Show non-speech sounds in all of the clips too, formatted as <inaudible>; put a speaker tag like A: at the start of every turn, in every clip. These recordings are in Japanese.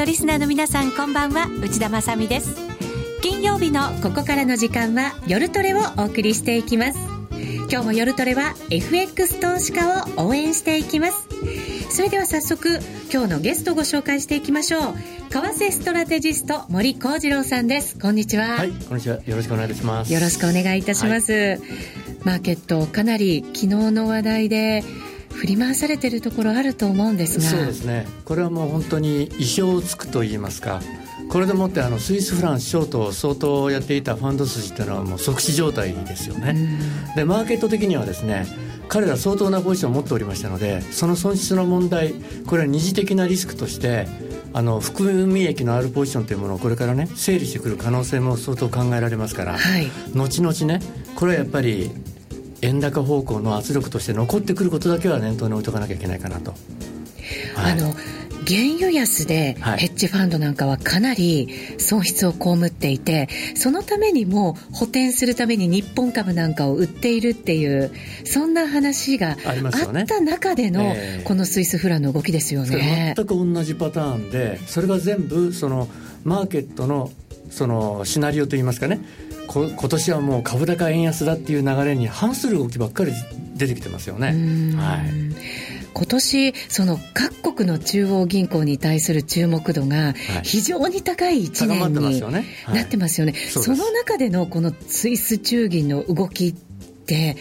A: のリスナーの皆さんこんばんは。内田まさです。金曜日のここからの時間は夜トレをお送りしていきます。今日も夜トレは FX 投資家を応援していきます。それでは早速今日のゲストをご紹介していきましょう。為替ストラテジスト森幸次郎さんです。こんにちは。
B: はいこんにちは。よろしくお願いいたします。
A: よろしくお願いいたします、はい、マーケットかなり昨日の話題で振り回されているところあると思うんですが。
B: そうですね。これはもう本当に意表をつくと言いますか。これでもってあのスイスフランスショートを相当やっていたファンド筋っていうのはもう即死状態ですよね、でマーケット的にはですね彼ら相当なポジションを持っておりましたのでその損失の問題これは二次的なリスクとしてあの含み益のあるポジションというものをこれからね整理してくる可能性も相当考えられますから、はい、後々ねこれはやっぱり円高方向の圧力として残ってくることだけは念頭に置いとかなきゃいけないかなと。
A: はい、あの原油安でヘッジファンドなんかはかなり損失を被っていて、そのためにも補填するために日本株なんかを売っているっていう、そんな話があった中での、このスイスフランの動きですよね。
B: 全く同じパターンで、それが全部そのマーケットのそのシナリオといいますかね、今年はもう株高円安だっていう流れに反する動きばっかり出てきてますよね。はい。
A: 今年その各国の中央銀行に対する注目度が非常に高い1年になってますよね。その中でのこのスイス中銀の動きって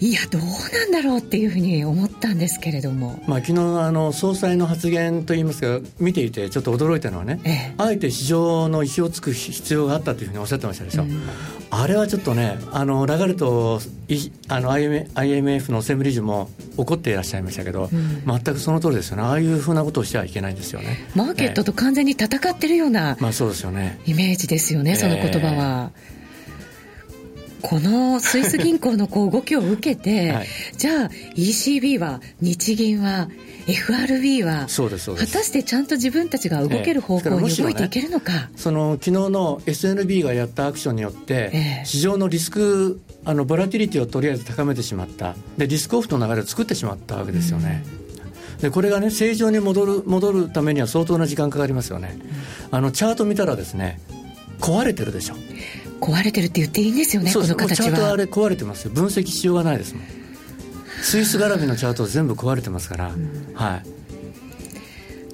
A: いや、どうなんだろうっていうふうに思ったんですけれども、
B: まあ昨日あの総裁の発言といいますか、見ていて、ちょっと驚いたのはね、ええ、あえて市場の意思をつく必要があったというふうにおっしゃってましたでしょ、うん、あれはちょっとね、あのラガルトあの IMF の専務理事も怒っていらっしゃいましたけど、うん、全くその通りですよね、ああいうふうなことをしてはいけないんですよね。
A: マーケットと完全に戦ってるような、まあそうですよね。イメージですよね、その言葉は。えーこのスイス銀行のこう動きを受けて、<laughs> はい、じゃあ ECB は日銀は FRB は果たしてちゃんと自分たちが動ける方向に動いていけるのか、え
B: ね、その昨日の SNB がやったアクションによって、え市場のリスクあのボラティリティをとりあえず高めてしまった。でリスクオフの流れを作ってしまったわけですよね。でこれがね正常に戻る戻るためには相当な時間かかりますよね、うん、あのチャート見たらですね壊れてるでしょ
A: 壊れてるって言っていいんですよねこの形は。
B: チャートあれ壊れてますよ。分析しようがないですもん。スイス絡みのチャート全部壊れてますから、うん、はい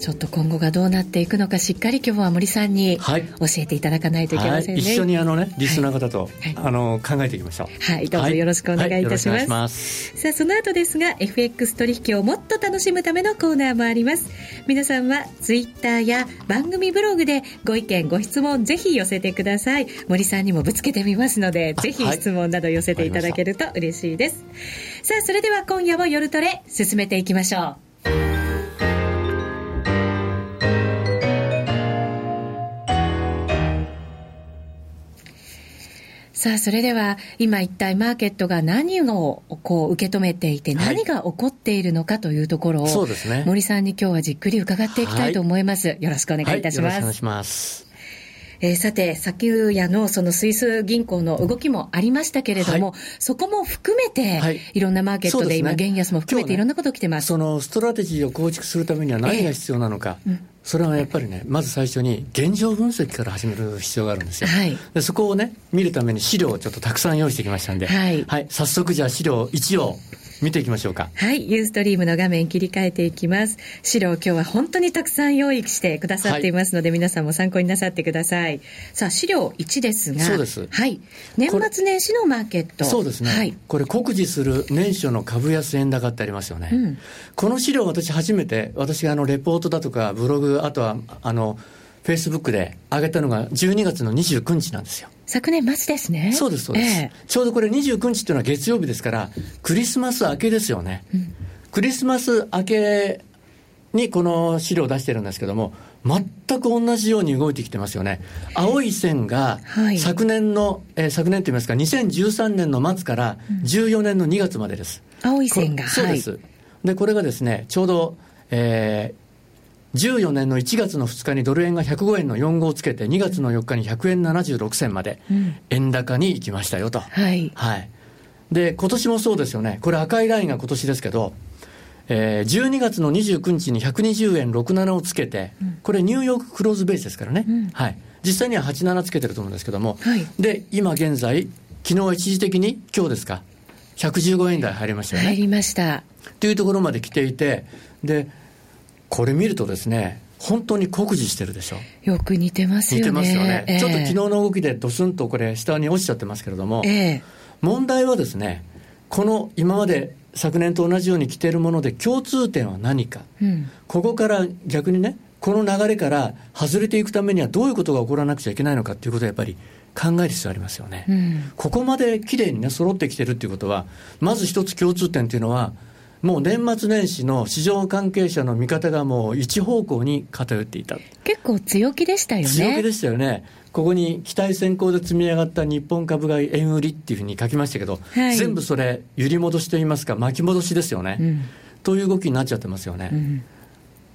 A: ちょっと今後がどうなっていくのかしっかり今日は森さんに教えていただかないといけませんね、はい、
B: 一緒にあのねリスナー方と、はい、あの考えていきましょう。
A: はい。どうぞよろしくお願いいたします。はい、さあその後ですが FX 取引をもっと楽しむためのコーナーもあります。皆さんはツイッターや番組ブログでご意見ご質問ぜひ寄せてください。森さんにもぶつけてみますのでぜひ質問など寄せていただけると嬉しいです、さあそれでは今夜も夜トレ進めていきましょうさあ、それでは、今一体マーケットが何をこう受け止めていて、何が起こっているのかというところを、そうですね。森さんに今日はじっくり伺っていきたいと思います。はい、よろしくお願いいたします。はい、よろしくお願いします。えー、さて、先夜のそのスイス銀行の動きもありましたけれども、はい、そこも含めて、はい、いろんなマーケットで今、原安も含めていろんなこと起きてます、
B: ね、そのストラテジーを構築するためには何が必要なのか、えーうん。それはやっぱりね、まず最初に現状分析から始める必要があるんですよ。はい、でそこをね、見るために資料をちょっとたくさん用意してきましたんで、はい、はい、早速じゃあ資料1を見ていきましょうか。
A: はい。ユーストリームの画面切り替えていきます。資料今日は本当にたくさん用意してくださっていますので、はい、皆さんも参考になさってください。さあ、資料1ですが。
B: そうです。
A: はい。年末年始のマーケット。
B: そうですね。はい。これ告示する年初の株安円高ってありますよね。うん、この資料私初めて、私があの、レポートだとか、ブログ、あとは、あの、フェイスブックで上げたのが12月の29日なんですよ。
A: 昨年末ですね。
B: そうです、そうです、えー、ちょうどこれ29日っていうのは月曜日ですから、クリスマス明けですよね。うん、クリスマス明けにこの資料を出してるんですけども、全く同じように動いてきてますよね。青い線が昨年の、はい、えー、昨年といいますか、2013年の末から14年の2月までです。
A: うん、青い線が。
B: そうです。はい、で、これがですね、ちょうど、えー、14年の1月の2日にドル円が105円の4号をつけて、2月の4日に100円76銭まで円高に行きましたよと。はい。はい。で、今年もそうですよね。これ赤いラインが今年ですけど、えー、12月の29日に120円67をつけて、うん、これニューヨーククローズベースですからね。うん、はい。実際には87つけてると思うんですけども、はい、で、今現在、昨日一時的に、今日ですか、115円台入りましたよね。
A: 入りました。
B: というところまで来ていて、で、これ見るとですね、本当に酷似してるでしょ？
A: よく似てますよね。
B: 似てますよね。えー、ちょっと昨日の動きでドスンとこれ下に落ちちゃってますけれども、えー、問題はですね、この今まで昨年と同じように来ているもので共通点は何か、うん、ここから逆にね、この流れから外れていくためにはどういうことが起こらなくちゃいけないのかということはやっぱり考える必要ありますよね。うん、ここまできれいにね、揃ってきてるっていうことは、まず一つ共通点っていうのは、もう年末年始の市場関係者の見方がもう一方向に偏っていた。
A: 結構強気でしたよね。
B: 強気でしたよね。ここに期待先行で積み上がった日本株買い円売りっていうふうに書きましたけど、はい、全部それ、揺り戻しといいますか、巻き戻しですよね。うん、という動きになっちゃってますよね。うん、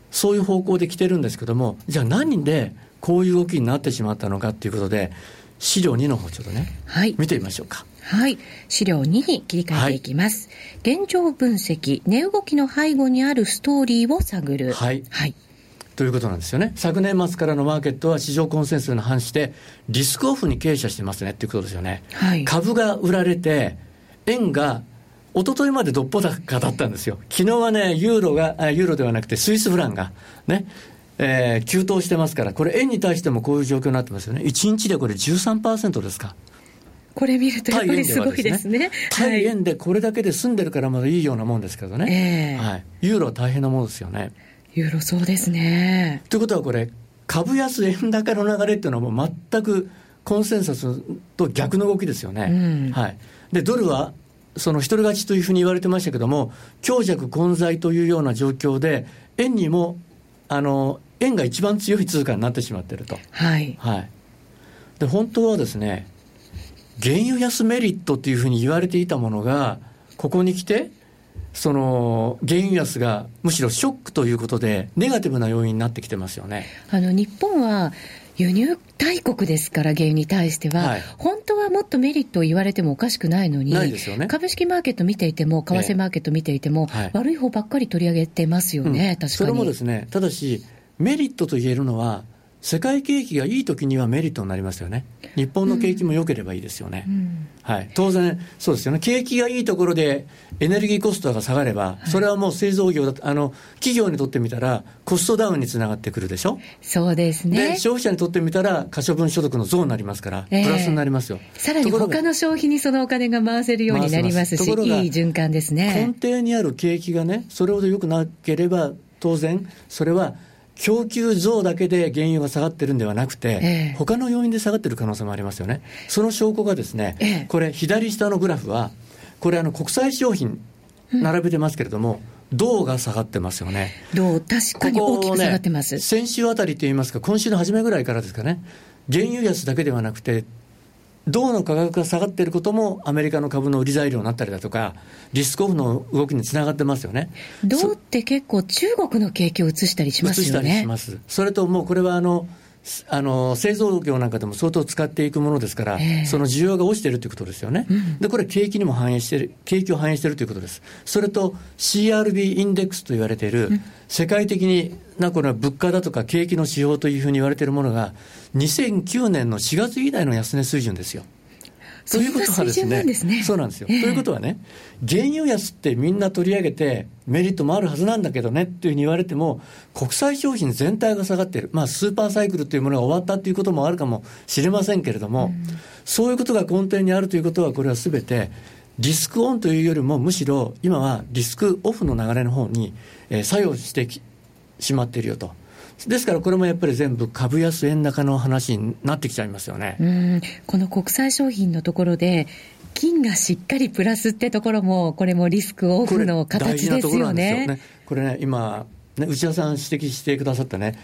B: そういう方向で来てるんですけども、じゃあ何でこういう動きになってしまったのかっていうことで、資料2の方ちょっとね、はい、見てみましょうか。
A: はい。資料2に切り替えていきます。はい、現状分析、値動きの背後にあるストーリーを探る。
B: はい。はい。ということなんですよね。昨年末からのマーケットは市場コンセンサスに反して、リスクオフに傾斜してますねっていうことですよね。はい。株が売られて、円が一昨日までどっぽ高だったんですよ。昨日はね、ユーロが、ユーロではなくてスイスフランが、ね、えー、急騰してますから、これ円に対してもこういう状況になってますよね。1日でこれ13%ですか。
A: これ見るとやっぱりすごいですね。
B: 対円でこれだけで済んでるからまだいいようなもんですけどね。えー、はい。ユーロは大変なものですよね。
A: ユーロそうですね。
B: ということはこれ、株安円高の流れっていうのはもう全くコンセンサスと逆の動きですよね。うん、はい。で、ドルはその一人勝ちというふうに言われてましたけども、強弱混在というような状況で、円にも、あの、円が一番強い通貨になってしまっていると。はい。はい。で、本当はですね、原油安メリットっていうふうに言われていたものが、ここに来て、その原油安がむしろショックということで、ネガティブな要因になってきてますよね
A: あの日本は輸入大国ですから、原油に対しては、はい、本当はもっとメリットを言われてもおかしくないのに、
B: ね、
A: 株式マーケット見ていても、為替マーケット見ていても、え悪い方ばっかり取り上げてますよね、うん、確かに。
B: それもですね、ただし、メリットと言えるのは、世界景気がいいときにはメリットになりますよね。日本の景気も良ければいいですよね。うん、はい。当然、そうですよね。景気がいいところでエネルギーコストが下がれば、それはもう製造業だあの、企業にとってみたら、コストダウンにつながってくるでしょ？
A: そうですね。
B: で、消費者にとってみたら、可処分所得の増になりますから、プラスになりますよ。
A: えー、さらに他の消費にそのお金が回せるようになりますし、いい循環ですね。
B: 根底にある景気がね、それほど良くなければ、当然、それは、供給増だけで原油が下がってるんではなくて、ええ、他の要因で下がってる可能性もありますよね。その証拠がですね、ええ、これ、左下のグラフは、これ、あの国際商品、並べてますけれども、うん、銅が下がってますよね。
A: 銅、確かに大きく下がってます。
B: ね、先週あたりといいますか、今週の初めぐらいからですかね、原油安だけではなくて、銅の価格が下がっていることも、アメリカの株の売り材料になったりだとか、リスクオフの動きにつながってますよね。
A: 銅って結構、中国の景気を移したりしますよね。移したりします。
B: それともうこれはあのあの製造業なんかでも相当使っていくものですから、えー、その需要が落ちてるということですよね、うん、でこれ、景気にも反映してる、景気を反映しているということです、それと CRB インデックスと言われている、うん、世界的になこれは物価だとか景気の指標というふうに言われているものが、2009年の4月以来の安値水準ですよ。
A: ということはですね、
B: そうなんですよ、えー、ということはね、原油安ってみんな取り上げて、メリットもあるはずなんだけどねっていうふうに言われても、国際商品全体が下がっている、まあ、スーパーサイクルというものが終わったということもあるかもしれませんけれども、うん、そういうことが根底にあるということは、これはすべて、リスクオンというよりも、むしろ今はリスクオフの流れの方に、えー、作用してしまっているよと。ですからこれもやっぱり全部株安円高の話になってきちゃいますよね。
A: うんこの国際商品のところで金がしっかりプラスってところも、これもリスクオフの形ですよね。
B: ねこれね、今、ね、内田さん指摘してくださったね、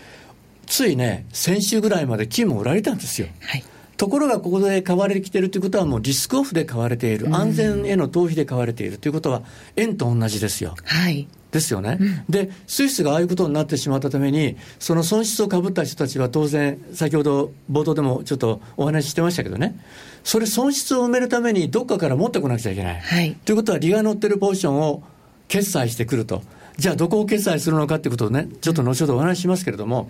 B: ついね、先週ぐらいまで金も売られたんですよ。はいところがここで買われてきてるということは、もうリスクオフで買われている、安全への逃避で買われているということは、円と同じですよ。はい。ですよね、うん、で、スイスがああいうことになってしまったために、その損失をかぶった人たちは当然、先ほど冒頭でもちょっとお話ししてましたけどね、それ、損失を埋めるために、どっかから持ってこなくちゃいけない。はい、ということは、利が乗ってるポジションを決済してくると。じゃあどこを決済するのかってことをね、ちょっと後ほどお話ししますけれども、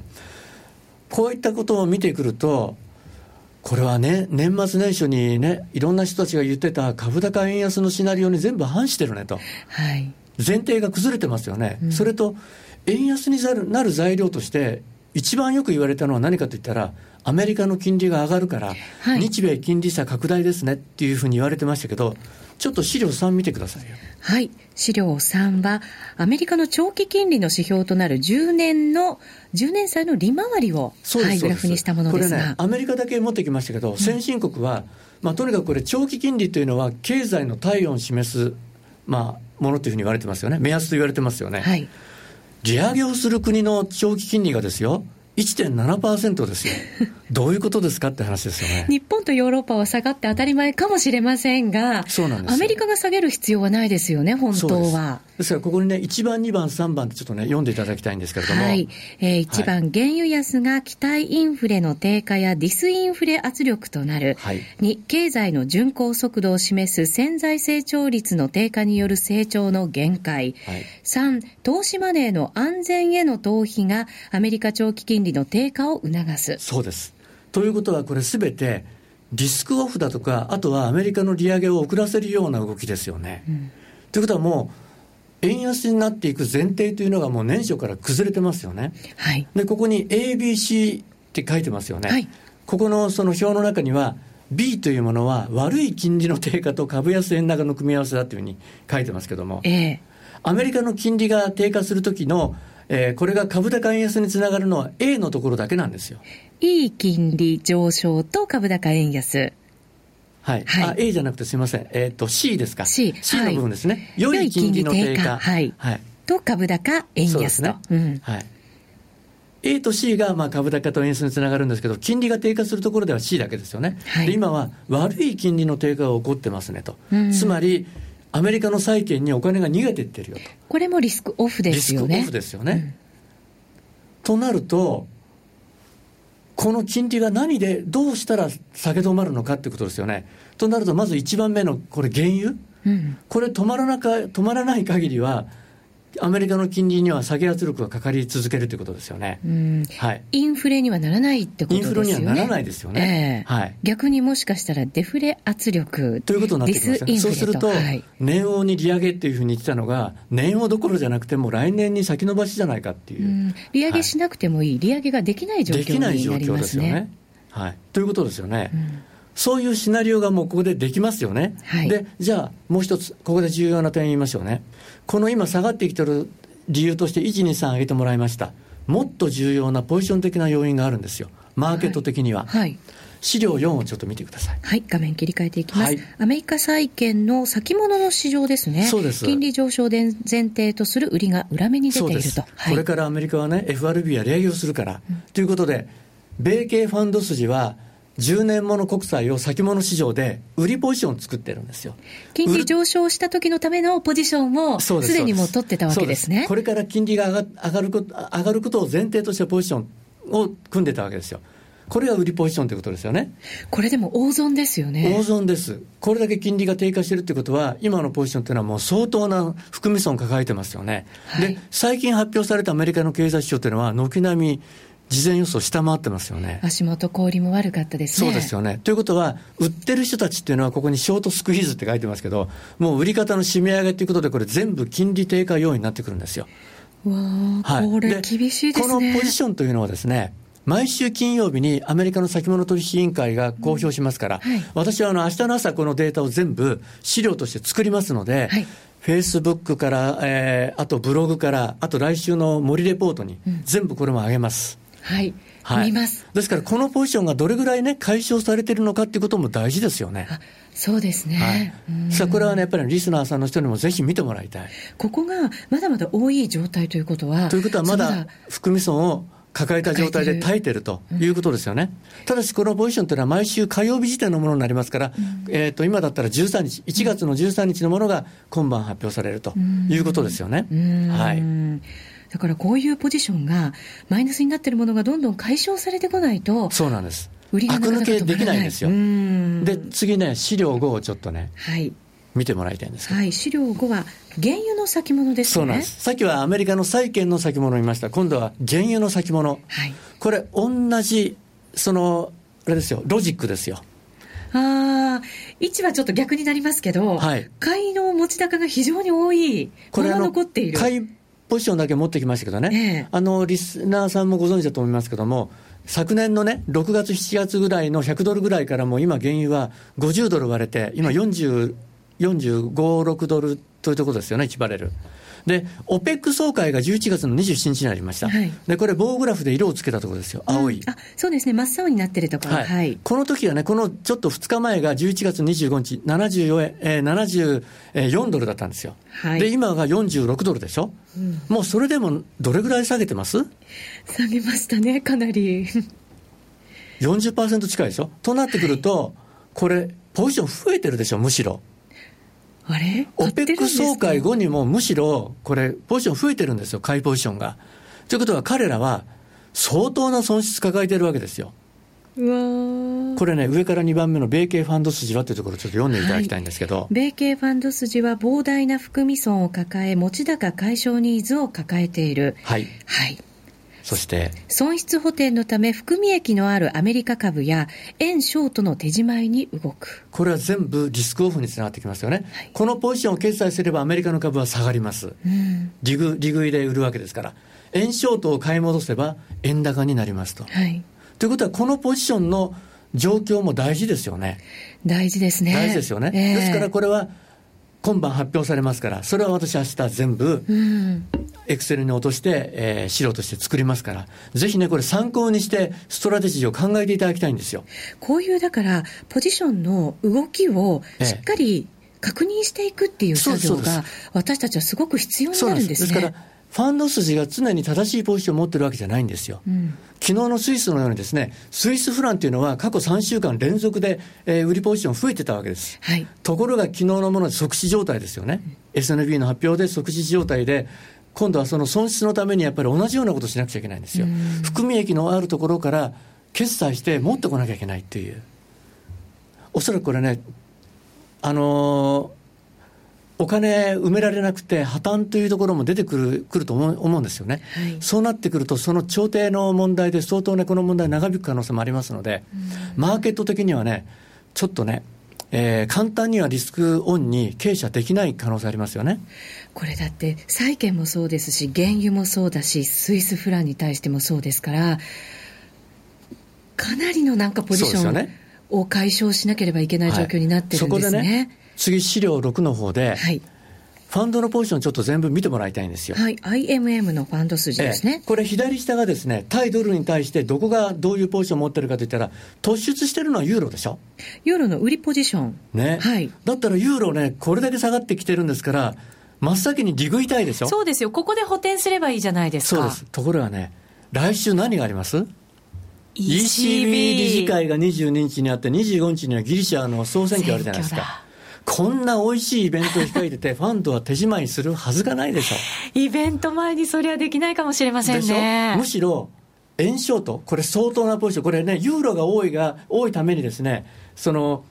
B: こういったことを見てくると、これはね、年末年初にね、いろんな人たちが言ってた株高円安のシナリオに全部反してるねと。はい。前提が崩れてますよね。うん、それと、円安になる材料として、一番よく言われたのは何かといったら、アメリカの金利が上がるから、はい、日米金利差拡大ですねっていうふうに言われてましたけど、ちょっと資料3見てくださいよ。
A: はい。資料3は、アメリカの長期金利の指標となる10年の、10年債の利回りを、はい、グラフにしたものですが。これね、
B: アメリカだけ持ってきましたけど、先進国は、まあ、とにかくこれ、長期金利というのは、経済の体温を示す、まあ、ものというふうに言われてますよね。目安と言われてますよね。はい。利上げをする国の長期金利がですよ、1.7%ですよ。<laughs> どういうことですかって話ですよね。
A: 日本とヨーロッパは下がって当たり前かもしれませんが、そうなんですアメリカが下げる必要はないですよね、本当は。
B: ですから、ここにね、1番、2番、3番ってちょっとね、読んでいただきたいんですけれども。はい。
A: えー、1番、はい、原油安が期待インフレの低下やディスインフレ圧力となる。はい。2、経済の巡航速度を示す潜在成長率の低下による成長の限界。はい。3、投資マネーの安全への逃避がアメリカ長期金利の低下を促す。
B: そうです。ということは、これすべて、リスクオフだとか、あとはアメリカの利上げを遅らせるような動きですよね。うん、ということはもう、円安になっていく前提というのがもう年初から崩れてますよね。はい、で、ここに ABC って書いてますよね。はい、ここのその表の中には、B というものは悪い金利の低下と株安円高の組み合わせだというふうに書いてますけども、えー、アメリカの金利が低下するときのえー、これが株高円安につながるのは A のところだけなんですよ。
A: いい金利上昇と株高円安。
B: はい。はい、あ、A じゃなくてすみません。えっ、ー、と、C ですか。C。C の部分ですね。はい、良い金利の低下。
A: はい。はい。と株高円安と。ね、うん。はい。
B: A と C がまあ株高と円安につながるんですけど、金利が低下するところでは C だけですよね。はい、で今は悪い金利の低下が起こってますねと。うん、つまり、アメリカの債券にお金が逃げていってるよと。
A: これもリスクオフですよね。
B: リスクオフですよね。うん、となると、この金利が何で、どうしたら下げ止まるのかってことですよね。となると、まず1番目の、これ、原油、うん、これ止まらなか、止まらない限りは、アメリカの金利には下げ圧力がかかり続けるということですよね。
A: はい。インフレにはならないってことですよね。インフレには
B: ならないですよね。
A: えー、はい。逆にもしかしたらデフレ圧力
B: ということになってきますそうすると、はい、年王に利上げっていうふうに言ってたのが、年王どころじゃなくても来年に先延ばしじゃないかっていう。う
A: 利上げしなくてもいい、はい、利上げができない状況になりますね。できない状況ですよね。
B: はい。ということですよね。うんそういうシナリオがもうここでできますよね。はい、で、じゃあもう一つ、ここで重要な点言いましょうね。この今下がってきてる理由として1、2、3挙げてもらいました。もっと重要なポジション的な要因があるんですよ。マーケット的には。はい、はい資料4をちょっと見てください。
A: はい、画面切り替えていきます。はい、アメリカ債券の先物の市場ですね。そうです。金利上昇で前提とする売りが裏目に出ていると。
B: はい、これからアメリカはね、FRB は利上げをするから。うん、ということで、米系ファンド筋は、10年もの国債を先物市場で売りポジションを作ってるんですよ。
A: 金利上昇した時のためのポジションをすでにもう取ってたわけですね。
B: これから金利が上が上がること上がることを前提としたポジションを組んでたわけですよ。これが売りポジションということですよね。
A: これでも大損ですよね。
B: 大損です。これだけ金利が低下してるってことは、今のポジションっていうのはもう相当な含み損を抱えてますよね。はい、で、最近発表されたアメリカの経済指標っていうのは、軒並み事前予想下回ってますよね。
A: 足元小売も悪かったです
B: ね。そうですよね。ということは、売ってる人たちっていうのは、ここにショートスクイーズって書いてますけど、もう売り方の締め上げということで、これ全部金利低下要因になってくるんですよ。
A: わはい、これ厳しいです
B: ね。このポジションというのはですね、毎週金曜日にアメリカの先物取引委員会が公表しますから、うんはい、私はあの明日の朝このデータを全部資料として作りますので、はいフェイスブックから、えー、あとブログから、あと来週の森レポートに、全部これも上げます。
A: うん、はい。はい、見ます。
B: ですから、このポジションがどれぐらいね、解消されてるのかっていうことも大事ですよね。
A: そうですね。
B: はい、さあ、これはね、やっぱりリスナーさんの人にもぜひ見てもらいたい。
A: ここがまだまだ多い状態ということは。
B: ということは、まだ含み損を抱えた状態で耐えてるということですよね。うん、ただし、このポジションというのは毎週火曜日時点のものになりますから、うん、えっ、と、今だったら13日、1月の13日のものが今晩発表されるということですよね。はい。
A: だからこういうポジションが、マイナスになっているものがどんどん解消されてこないと、
B: そうなんです。売りが抜けできないんですよ。で、次ね、資料5をちょっとね、はい、見てもらいたいんです
A: はい、資料5は原油の先物ですね。
B: そうなんです。さっきはアメリカの債券の先物を見ました。今度は原油の先物。はい、これ、同じ、その、あれですよ、ロジックですよ。
A: ああ、位置はちょっと逆になりますけど、はい、買いの持ち高が非常に多い、これは残っている。
B: 買いポジションだけ持ってきましたけどね、えあのリスナーさんもご存知だと思いますけども、昨年のね、6月、7月ぐらいの100ドルぐらいからも今、原油は50ドル割れて、今40、45、6ドルというところですよね、1バレル。で、オペック総会が11月の27日になりました。はい、で、これ棒グラフで色をつけたところですよ。青い。
A: あ、そうですね。真っ青になってるところ。はい。はい、
B: この時はね、このちょっと2日前が11月25日、74円、えー、74ドルだったんですよ。はい。で、今が46ドルでしょ？うん、もうそれでもどれぐらい下げてます？
A: 下げましたね、かなり。
B: 40%近いでしょ？となってくると、これ、ポジション増えてるでしょ、むしろ。
A: あれ？
B: オペック総会後にもむしろ、これ、ポジション増えてるんですよ、買いポジションが。ということは、彼らは相当な損失抱えてるわけですよ。これね、上から2番目の米系ファンド筋はというところ、ちょっと読んでいただきたいんですけど、はい、
A: 米系ファンド筋は膨大な含み損を抱え、持ち高解消ニーズを抱えている。
B: はい。はい。そして
A: 損失補填のため含み益のあるアメリカ株や円ショートの手仕舞いに動く。
B: これは全部リスクオフにつながってきますよね、はい、このポジションを決済すればアメリカの株は下がります、うん、利食利食いで売るわけですから。円ショートを買い戻せば円高になりますと、はい、ということはこのポジションの状況も大事ですよね。
A: 大事ですね。
B: 大事ですよね、えー、ですからこれは今晩発表されますから、それは私、明日全部、エクセルに落として、えー、資料として作りますから、ぜひね、これ、参考にして、ストラテジーを考えていただきたいんですよ。
A: こういうだから、ポジションの動きをしっかり確認していくっていう作業が、私たちはすごく必要になるんですね。ですから
B: ファンド筋が常に正しいポジションを持ってるわけじゃないんですよ。うん、昨日のスイスのようにですね、スイスフランというのは過去3週間連続で、えー、売りポジション増えてたわけです。はい、ところが昨日のもので即死状態ですよね。うん、SNB の発表で即死状態で、今度はその損失のためにやっぱり同じようなことをしなくちゃいけないんですよ。うん、含み益のあるところから決済して持ってこなきゃいけないっていう。おそらくこれね、あのーお金埋められなくて破綻というところも出てくるくると思う思うんですよね、はい、そうなってくると、その調停の問題で相当ね、この問題長引く可能性もありますので、マーケット的にはね、ちょっとね、えー、簡単にはリスクオンに傾斜できない可能性ありますよね。
A: これだって、債券もそうですし、原油もそうだし、スイスフランに対してもそうですから、かなりのなんかポジションを解消しなければいけない状況になってるんですね。
B: 次、資料6の方で、はい、ファンドのポジションちょっと全部見てもらいたいんですよ。
A: はい、IMM のファンド筋ですね。
B: ええ、これ左下がですね、対ドルに対してどこがどういうポジションを持ってるかといったら、突出してるのはユーロでしょ？
A: ユーロの売りポジション。
B: ね。はい。だったらユーロね、これだけ下がってきてるんですから、真っ先に利食いたいでしょ？
A: そうですよ。ここで補填すればいいじゃないです
B: か。そうです。ところがね、来週何があります？ECB 理事会が22日にあって、25日にはギリシャの総選挙あるじゃないですか。こんな美味しいイベントを控えてて、ファンドは手仕舞いするはずがないでしょ。
A: イベント前にそれはできないかもしれませんね。
B: むしろ、円ショート、これ相当なポジション、これね、ユーロが多いが、多いためにですね、その、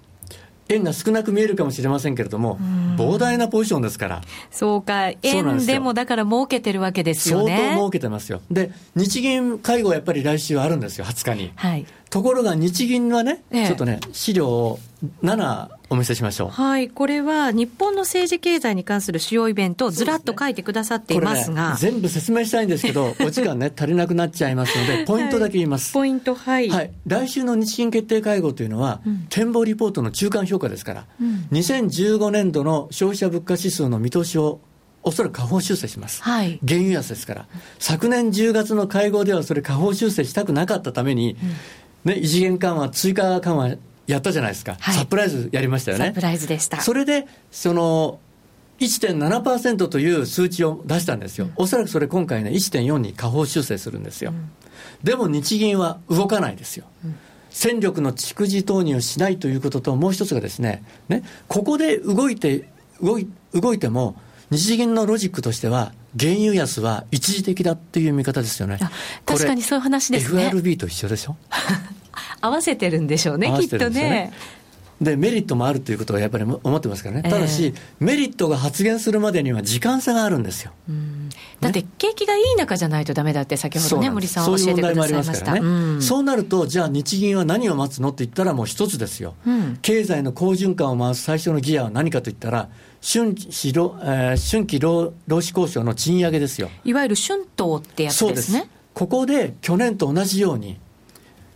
B: 円が少なく見えるかもしれませんけれども、膨大なポジションですから。
A: そうか、円でもだから儲けてるわけですよね。
B: 相当儲けてますよ。で、日銀会合やっぱり来週あるんですよ、20日に。はい。ところが日銀はね、ええ、ちょっとね、資料を7お見せしましょう。
A: はい、これは日本の政治経済に関する主要イベントをずらっと書いてくださっていますが、
B: ね、全部説明したいんですけど、お時間ね、足りなくなっちゃいますので、ポイントだけ言います。
A: はい、ポイント、はい。
B: はい。来週の日銀決定会合というのは、うん、展望リポートの中間評価ですから、うん、2015年度の消費者物価指数の見通しをおそらく下方修正します。はい。原油安ですから。昨年10月の会合ではそれ下方修正したくなかったために、うん、ね、異次元緩和、追加緩和やったじゃないですか、はい、サプライズやりましたよね。
A: サプライズでした。
B: それで、その、1.7%という数値を出したんですよ。うん、おそらくそれ今回ね、1.4に下方修正するんですよ。うん、でも日銀は動かないですよ。うん戦力の蓄次投入をしないということと、もう一つがですね、ねここで動いて、動い動いても、日銀のロジックとしては、原油安は一時的だっていう見方ですよね。
A: 確かにそういう話ですね。
B: FRB と一緒でしょ？<laughs>
A: 合わせてるんでしょうね、きっとね。
B: でメリットもあるということはやっぱり思ってますからね、ただし、メリットが発現するまでには時間差があるんですよ。
A: だって景気がいい中じゃないとだめだって、先ほどね、森さん教えてくださいました、
B: ね。そうなると、じゃあ日銀は何を待つのって言ったら、もう一つですよ、うん、経済の好循環を回す最初のギアは何かと言ったら、春季労、えー、春季労労使交渉の賃上げですよ。
A: いわゆる春闘ってやつですね。
B: ここで去年と同じように、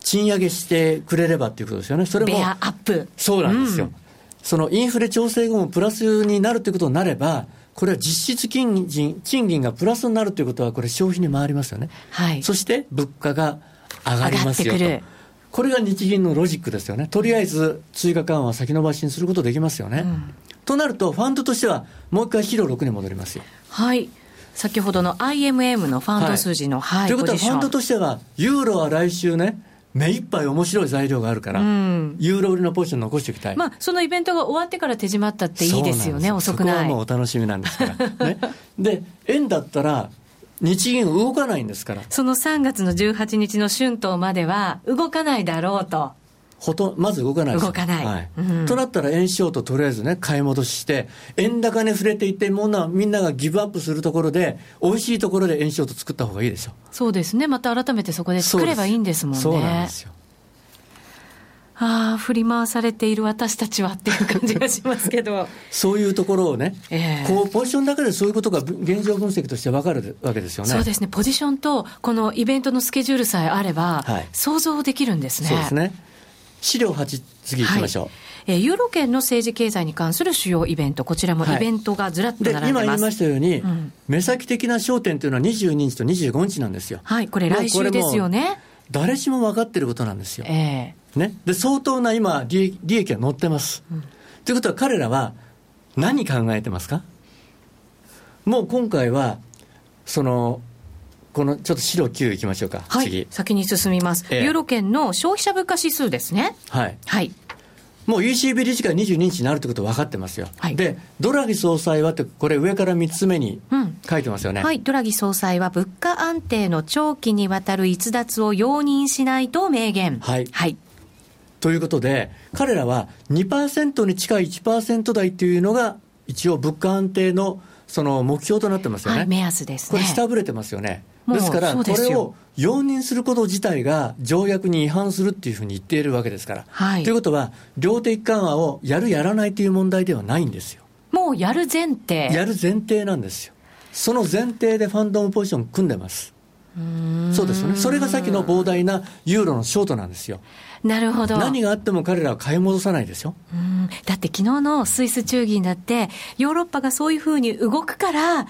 B: 賃上げしてくれればっていうことですよね。それも。
A: ベアアップ。
B: そうなんですよ。うん、そのインフレ調整後もプラスになるということになれば、これは実質金賃金がプラスになるということは、これ消費に回りますよね。はい。そして物価が上がりますよと。これが日銀のロジックですよね。とりあえず追加緩和先延ばしにすることできますよね。うん、となると、ファンドとしては、もう一回資料6に戻りますよ。
A: はい。先ほどの IMM のファンド数字の、
B: はい、はい、ということは、ファンドとしては、ユーロは来週ね、目いっぱい面白い材料があるから、うん、ユーロ売りのポジション残しておきたい、
A: まあ、そのイベントが終わってから手締まったっていいですよね、遅くない。そ
B: こはもうお楽しみなんですから。ね、で、円だったら、日銀動かないんですから。
A: その3月の18日の春闘までは、動かないだろうと。
B: ほとまず動かない
A: 動かない、
B: はい。うん、となったら円ショートとりあえずね買い戻しして円高に触れていってもうみんながギブアップするところで美味しいところで円ショート作った方がいいでしょ
A: そうですね。また改めてそこで作ればいいんですもんね。
B: そうなんですよ。
A: ああ、振り回されている私たちはっていう感じがしますけど。<laughs>
B: そういうところをね、えー、こうポジションだけでそういうことが現状分析として分かるわけですよね。
A: そうですね、ポジションとこのイベントのスケジュールさえあれば、はい、想像できるんですね。
B: そうですね資料8、次行きましょう。はい
A: えー、ユーロ圏の政治経済に関する主要イベント、こちらもイベントがずらっと並んでます、
B: はい、今言いましたように、うん、目先的な焦点というのは22日と25日なんですよ。
A: はい、これ来週ですよね。
B: 誰しも分かってることなんですよ。えー、ね。で、相当な今利、利益が乗ってます。うん、ということは彼らは何考えてますか？もう今回は、その、このちょっと資料9いきましょうか、
A: はい、次。先に進みます、えー、ユーロ圏の消費者物価指数ですね。
B: はい、はい。もう ECB 理事会22日になるってこと分かってますよ、はい、でドラギ総裁はって、これ、上から3つ目に書いてますよね、
A: うん、はい、ドラギ総裁は物価安定の長期にわたる逸脱を容認しないと明言。
B: はい、はい、ということで、彼らは2%に近い1%台というのが、一応、物価安定のその目標となってますよね、はい、
A: 目安です、
B: ね、これ、下振れてますよね。ですから、これを容認すること自体が条約に違反するっていうふうに言っているわけですから。はい、ということは、量的緩和をやる、やらないという問題ではないんですよ。
A: もうやる前提
B: やる前提なんですよ。その前提でファンドもポジション組んでます。そうですよね。それがさっきの膨大なユーロのショートなんですよ。
A: なるほど。
B: 何があっても彼らは買い戻さないですよ。
A: だって昨日のスイス中銀だって、ヨーロッパがそういうふうに動くから、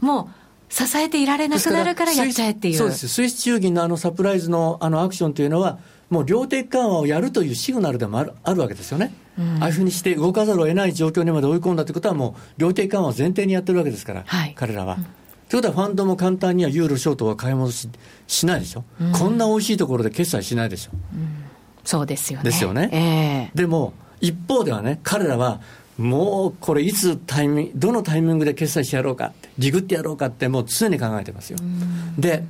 A: もう支えていられなくなるからやっちゃえっていう。
B: そうです。スイス中銀のあのサプライズのあのアクションというのは、もう量的緩和をやるというシグナルでもあるあるわけですよね、うん、ああいうふうにして動かざるを得ない状況にまで追い込んだということは、もう量的緩和を前提にやってるわけですから、はい、彼らは。うん、ということは、ファンドも簡単にはユーロショートは買い戻ししないでしょ、うん、こんな美味しいところで決済しないでしょ。うん、
A: そうですよね。
B: ですよね。えー、でも、一方ではね、彼らはもうこれ、いつタイミング、どのタイミングで決済してやろうかって、リグってやろうかって、もう常に考えてますよ。で、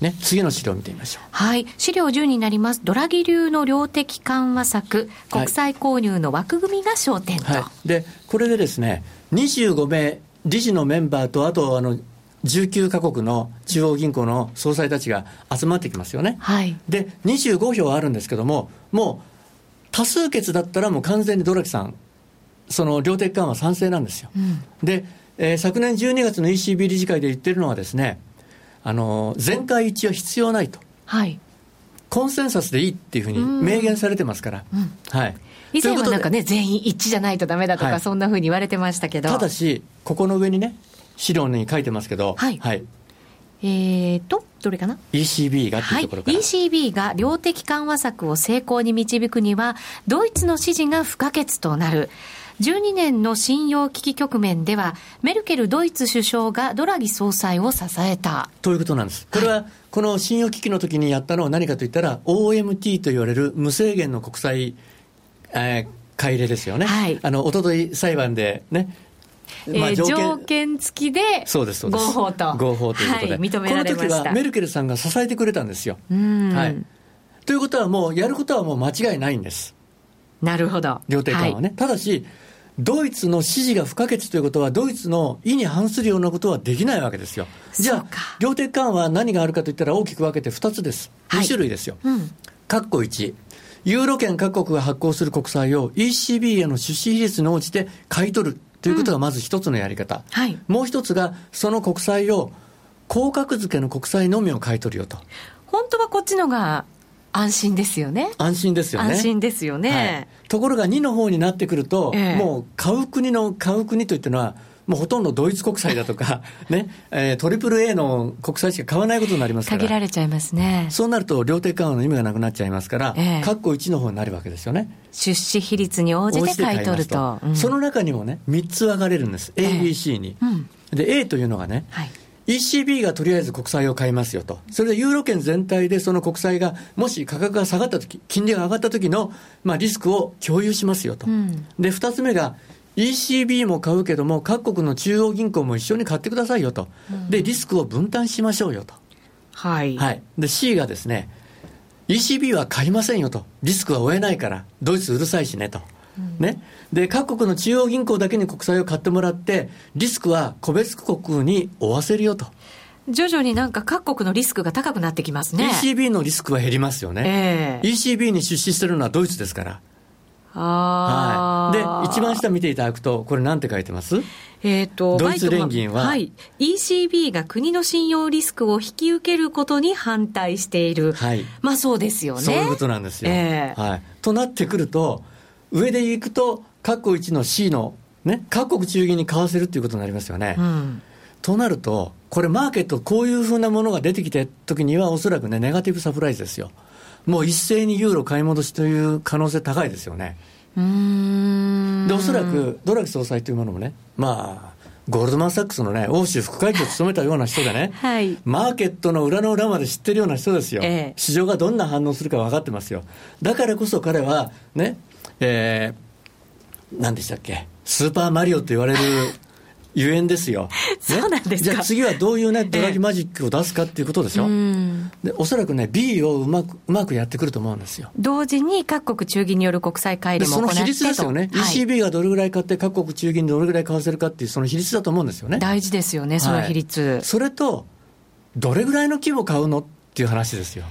B: ね、次の資料を見てみましょう。
A: はい。資料10になります。ドラギ流の量的緩和策、国際購入の枠組みが焦点と。はい、
B: で、これでですね、25名、理事のメンバーと、あと、あの、19か国の中央銀行の総裁たちが集まってきますよね。はい。で、25票あるんですけども、もう、多数決だったらもう完全にドラギさんその量的緩和賛成なんですよ。うん、で、えー、昨年12月の ECB 理事会で言ってるのはですね、あの全会一致は必要ないと。はい。コンセンサスでいいっていうふうに明言されてますから。うん、はい。
A: 以前はなんかね、全員一致じゃないとだめだとか、はい、そんなふうに言われてましたけど。
B: ただし、ここの上にね、資料に書いてますけど、はい。はい、
A: えーと、どれかな
B: ?ECB がっていうところから、はい、
A: ECB が量的緩和策を成功に導くには、ドイツの支持が不可欠となる。12年の信用危機局面では、メルケルドイツ首相がドラギ総裁を支えた。
B: ということなんです。これは、この信用危機の時にやったのは何かといったら、OMT と言われる無制限の国債、えー、買い入れですよね。はい。あの、おととい裁判でね、
A: まあ、条件,、条件付きで合法と
B: 合法ということで、はい、
A: 認められました
B: この時はメルケルさんが支えてくれたんですよ。はい、ということはもうやることはもう間違いないんです。
A: なるほど。
B: 料亭緩和ね。はい、ただし、ドイツの支持が不可欠ということは、ドイツの意に反するようなことはできないわけですよ。じゃあ、量的緩和は何があるかといったら大きく分けて2つです。2種類ですよ。はいうん、括弧1。ユーロ圏各国が発行する国債を ECB への出資比率に応じて買い取るということがまず一つのやり方。うんはい、もう一つが、その国債を、高格付けの国債のみを買い取るよと。
A: 本当はこっちのが安心ですよね。
B: 安心ですよね。
A: 安心ですよね。はい、
B: ところが2の方になってくると、えー、もう買う国の、買う国といってのは、もうほとんどドイツ国債だとか、<laughs> ね、えー、トリプル A の国債しか買わないことになりますから。
A: 限られちゃいますね。
B: そうなると、量的緩和の意味がなくなっちゃいますから、えー、括弧1の方になるわけですよね。
A: 出資比率に応じて買い取ると。
B: とうん、その中にもね、3つ分かれるんです。A、B、C に。うん、で、A というのがね、はい ECB がとりあえず国債を買いますよと、それでユーロ圏全体でその国債がもし価格が下がったとき、金利が上がったときの、まあ、リスクを共有しますよと、うん、で2つ目が、ECB も買うけども、各国の中央銀行も一緒に買ってくださいよと、うん、でリスクを分担しましょうよと、
A: はい、
B: はい、で C がですね、ECB は買いませんよと、リスクは負えないから、ドイツうるさいしねと。ね、で各国の中央銀行だけに国債を買ってもらって、リスクは個別国に負わせるよと。
A: 徐々になんか各国のリスクが高くなってきますね。
B: ECB のリスクは減りますよね。えー、ECB に出資してるのはドイツですから。
A: はい、
B: で、一番下見ていただくと、これなんて書いてます？
A: えっ、ー、と、
B: ドイツ連銀は、
A: はい、ECB が国の信用リスクを引き受けることに反対している。はい。まあそうですよね。
B: そういうことなんですよ。えー、はい。となってくると、上で行くと、括弧1の C の、ね、各国中銀に買わせるっていうことになりますよね。うん、となると、これ、マーケット、こういうふうなものが出てきたときには、おそらくね、ネガティブサプライズですよ。もう一斉にユーロ買い戻しという可能性高いですよね。で、おそらく、ドラギ総裁というものもね、まあ、ゴールドマン・サックスのね、欧州副会長を務めたような人でね、<laughs> はい、マーケットの裏の裏まで知ってるような人ですよ、ええ、市場がどんな反応するか分かってますよ。だからこそ彼は、ね、えー、何でしたっけ、スーパーマリオと言われる <laughs> ゆえんですよ。
A: そうなんです
B: じゃあ次はどういうね、ドラギマジックを出すかっていうことでしょ。で、おそらくね、B をうまく、うまくやってくると思うんですよ。
A: 同時に各国中銀による国債買い入れも
B: その比率ですよね。はい、ECB がどれぐらい買って各国中銀にどれぐらい買わせるかっていうその比率だと思うんですよね。
A: 大事ですよね、その比率。は
B: い、それと、どれぐらいの規模買うのっていう話ですよ。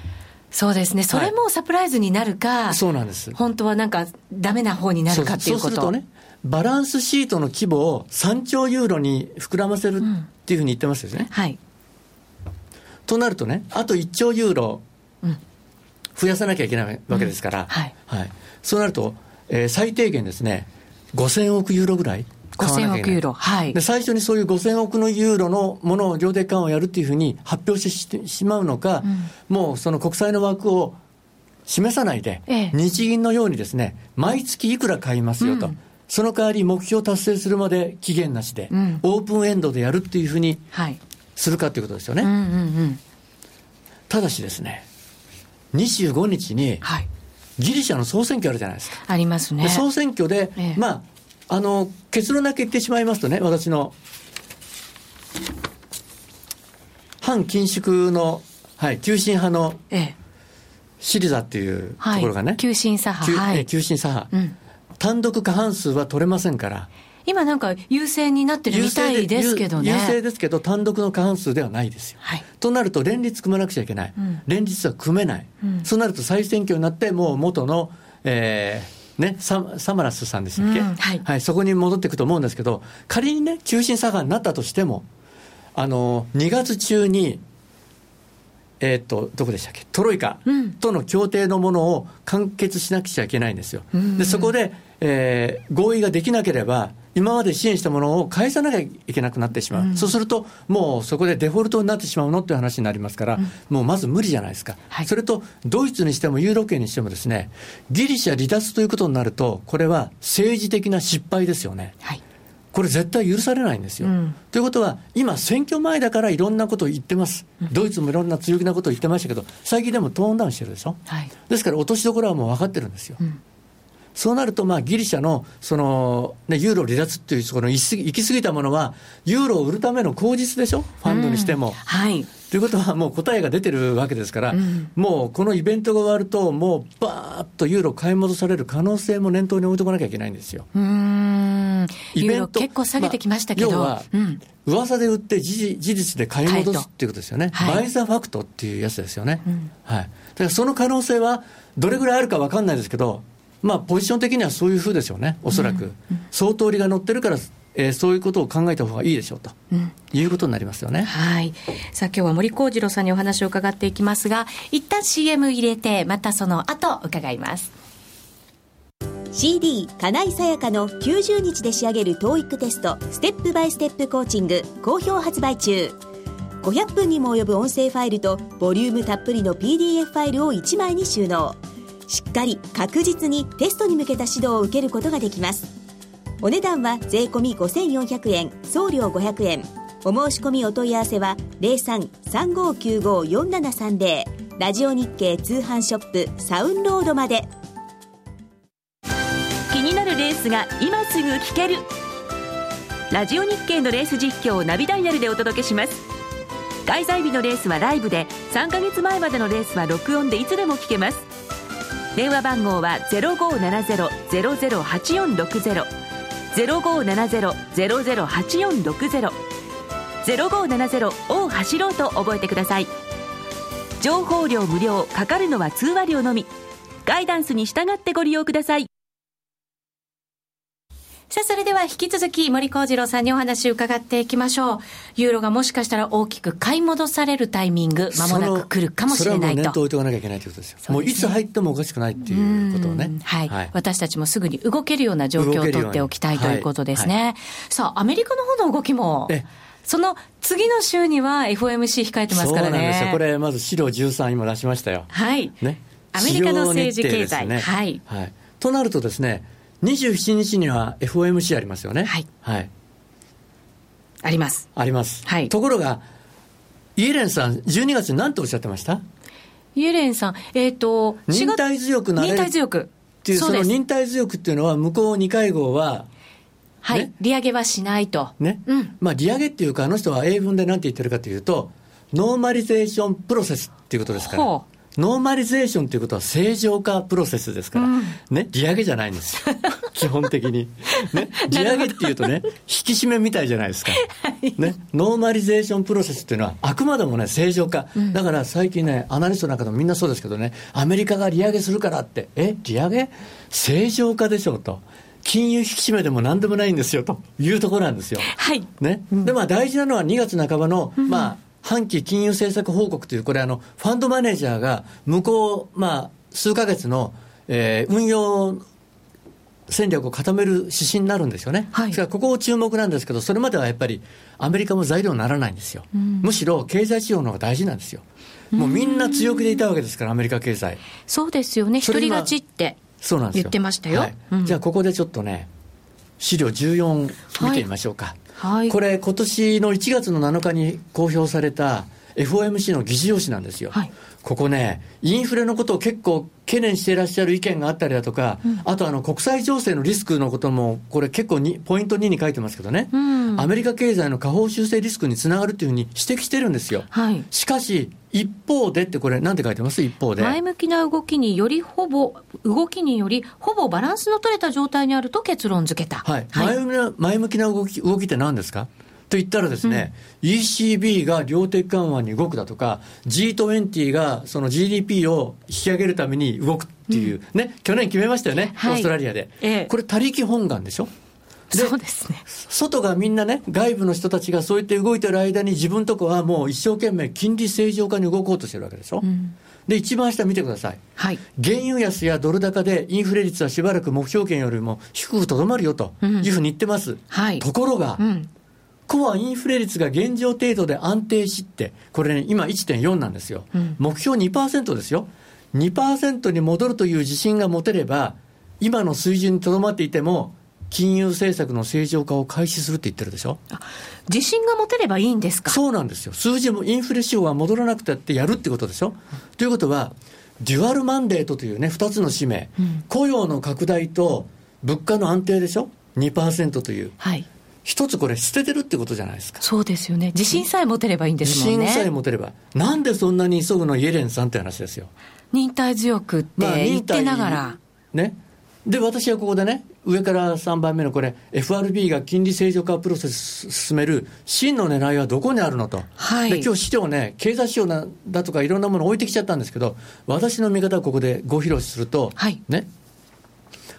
A: そうですね、それもサプライズになるか、
B: はい、そうなんです。
A: 本当はなんか、だめな方になるかっていうこと。そうするとね、
B: バランスシートの規模を3兆ユーロに膨らませるっていうふうに言ってますよね。うん、
A: はい、
B: となるとね、あと1兆ユーロ増やさなきゃいけないわけですから、うん、はい、はい、そうなると、えー、最低限ですね、5000億ユーロぐらい。
A: 5000億ユーロ、はい、
B: で最初にそういう5000億のユーロのものを量的緩和をやるっていうふうに発表してしまうのか、うん、もうその国債の枠を示さないで、ええ、日銀のようにですね毎月いくら買いますよと、うん、その代わり目標達成するまで期限なしで、うん、オープンエンドでやるっていうふうにするかということですよね。うんうんうん、ただしですね、25日に、ギリシャの総選挙あるじゃないですか。
A: ありますね。
B: 総選挙で、ええ、まあ、あの、結論だけ言ってしまいますとね、私の、反緊縮の、はい、急進派の、シリザっていうところがね、はい、
A: 急進左派、
B: はい、急進左派、うん。単独過半数は取れませんから。
A: 今なんか優勢になってるみたいですけどね。
B: 優勢ですけど、単独の過半数ではないですよ。はい、となると、連立組まなくちゃいけない。うん、連立は組めない、うん、そうなると再選挙になって、もう元の、えー、ね、ササマラスさんでしたっけ、うんはい、はい、そこに戻っていくと思うんですけど、仮にね、中心左派になったとしても、あの2月中にえー、っとどこでしたっけ？トロイカとの協定のものを完結しなくちゃいけないんですよ。でそこで、えー、合意ができなければ今まで支援したものを返さなきゃいけなくなってしまう、うん、そうすると、もうそこでデフォルトになってしまうのっていう話になりますから、うん、もうまず無理じゃないですか、はい、それとドイツにしてもユーロ圏にしてもですね、ギリシャ離脱ということになると、これは政治的な失敗ですよね。はい。これ絶対許されないんですよ。うん、ということは、今、選挙前だからいろんなことを言ってます、うん、ドイツもいろんな強気なことを言ってましたけど、最近でもトーンダウンしてるでしょ、はい、ですから落としどころはもう分かってるんですよ。うん、そうなると、まあ、ギリシャのその、ね、ユーロ離脱っていう、その行き過ぎたものは、ユーロを売るための口実でしょ、ファンドにしても。うん、
A: はい。
B: ということは、もう答えが出てるわけですから、うん、もうこのイベントが終わると、もうばーっとユーロ買い戻される可能性も念頭に置いとかなきゃいけないんですよ。
A: うん。イベント結構下げてきましたけど、
B: まあ、要は、うん、噂で売って事実で買い戻すっていうことですよね、はい、バイザファクトっていうやつですよね。うん、はい、だからその可能性はどれぐらいあるか分かんないですけど、まあ、ポジション的にはそういうふうですよね、おそらく。相当利が乗ってるからえー、そういうことを考えた方がいいでしょうと、うん、いうことになりますよね。
A: はい。さあ今日は森幸次郎さんにお話を伺っていきますが、一旦 CM 入れて、またその後伺います。
C: CD 金井さやかの90日で仕上げる TOEIC テストステップバイステップコーチング好評発売中500分にも及ぶ音声ファイルとボリュームたっぷりの PDF ファイルを1枚に収納しっかり確実にテストに向けた指導を受けることができます。お値段は税込5400円送料500円。お申し込みお問い合わせは0335954730ラジオ日経通販ショップサウンロードまで。
D: 気になるレースが今すぐ聞ける。ラジオ日経のレース実況をナビダイヤルでお届けします。開催日のレースはライブで3ヶ月前までのレースは録音でいつでも聞けます。電話番号は0570-008460 0570-008460 0570を走ろうと覚えてください。情報量無料かかるのは通話料のみ。ガイダンスに従ってご利用ください。
A: さあ、それでは引き続き森幸次郎さんにお話を伺っていきましょう。ユーロがもしかしたら大きく買い戻されるタイミング、まもなく来るかもしれないと。それはもう念
B: 頭置いておかなきゃいけないということですよ。うもういつ入ってもおかしくないっていうことをね。
A: はい、はい、私たちもすぐに動けるような状況を取っておきたいということですね。はいはい、さあ、アメリカの方の動きも。その次の週には FOMC 控えてますからね。そうなんですよ。
B: これ、まず資料13今出しましたよ。
A: はい。ね。アメリカの政治経済。ね、はい。
B: はい。となるとですね、27日には FOMC ありますよね。
A: はい。
B: はい。
A: あります。
B: あります。
A: はい。
B: ところが、イエレンさん、12月に何とおっしゃってました？
A: イエレンさん、えっ、ー、と、
B: 忍耐強くなれ
A: る。忍耐強く。
B: っていう、その忍耐強くっていうのは、向こう2会合は、
A: はい、ね、利上げはしないと。
B: ね。うん。まあ、利上げっていうか、あの人は英文で何て言ってるかというと、 normalization process っていうことですから。ほう。ノーマリゼーションということは正常化プロセスですから、うん、ね、利上げじゃないんですよ。<laughs> 基本的に。ね、<laughs> 利上げっていうとね、引き締めみたいじゃないですか。ね、 normalization process っていうのは、あくまでもね、正常化。うん、だから最近ね、アナリストなんかでもみんなそうですけどね、アメリカが利上げするからって、え、利上げ？正常化でしょうと。金融引き締めでもなんでもないんですよというところなんですよ。
A: はい。
B: ね。で、まあ大事なのは2月半ばの、まあ、半期金融政策報告という、これあの、ファンドマネージャーが向こう、まあ、数か月の、えー、運用戦略を固める指針になるんですよね。はい、ここ注目なんですけど、それまではやっぱりアメリカも材料にならないんですよ。うん、むしろ経済指標の方が大事なんですよ。もうみんな強気でいたわけですから、アメリカ経済。
A: そうですよね、一人勝ちって言ってましたよ。はい
B: うん、じゃあ、ここでちょっとね、資料14見てみましょうか。はい、これ、今年の1月の7日に公表された FOMC の議事要旨なんですよ。はい、ここね、インフレのことを結構懸念していらっしゃる意見があったりだとか、うん、あとあの国際情勢のリスクのことも、これ結構にポイント2に書いてますけどね、うん、アメリカ経済の下方修正リスクにつながるというふうに指摘してるんですよ。はい、しかし、一方でってこれ、なんて書いてます？一方で。
A: 前向きな動きによりほぼ、動きにより、ほぼバランスの取れた状態にあると結論付けた。
B: はい。はい、前向きな前向きな動き動きって何ですか？と言ったらですね、うん、ECB が量的緩和に動くだとか、G20 がその GDP を引き上げるために動くっていう、うん、ね、去年決めましたよね、はい、オーストラリアで。ええ、これ、他力本願でしょ？
A: そうですね。
B: 外がみんなね、外部の人たちがそうやって動いてる間に自分とこはもう一生懸命金利正常化に動こうとしてるわけでしょ？うん、で、一番下見てください。はい。原油安やドル高でインフレ率はしばらく目標圏よりも低くとどまるよというふうに言ってます。うん、はい。ところが、うんコアインフレ率が現状程度で安定しって、これね、今1.4なんですよ。うん、目標2%ですよ。2%に戻るという自信が持てれば、今の水準にとどまっていても、金融政策の正常化を開始するって言ってるでしょ
A: 自信が持てればいいんですか？
B: そうなんですよ。数字もインフレ指標は戻らなくたってやるってことでしょ、うん、ということは、デュアルマンデートというね、2つの使命、うん、雇用の拡大と物価の安定でしょ、2%という。
A: はい
B: 一つこれ捨ててるってことじゃないですか。
A: そうですよね。自信さえ持てればいいんです
B: もんね。自信さえ持てれば。なんでそんなに急ぐのイエレンさんって話ですよ。
A: 忍耐強くって言ってながら。まあ、
B: ね。で、私はここでね、上から3番目のこれ、FRB が金利正常化プロセス進める真の狙いはどこにあるのと、
A: はい、
B: で今日資料ね、経済指標だとかいろんなもの置いてきちゃったんですけど、私の見方をここでご披露すると、
A: はい、
B: ね、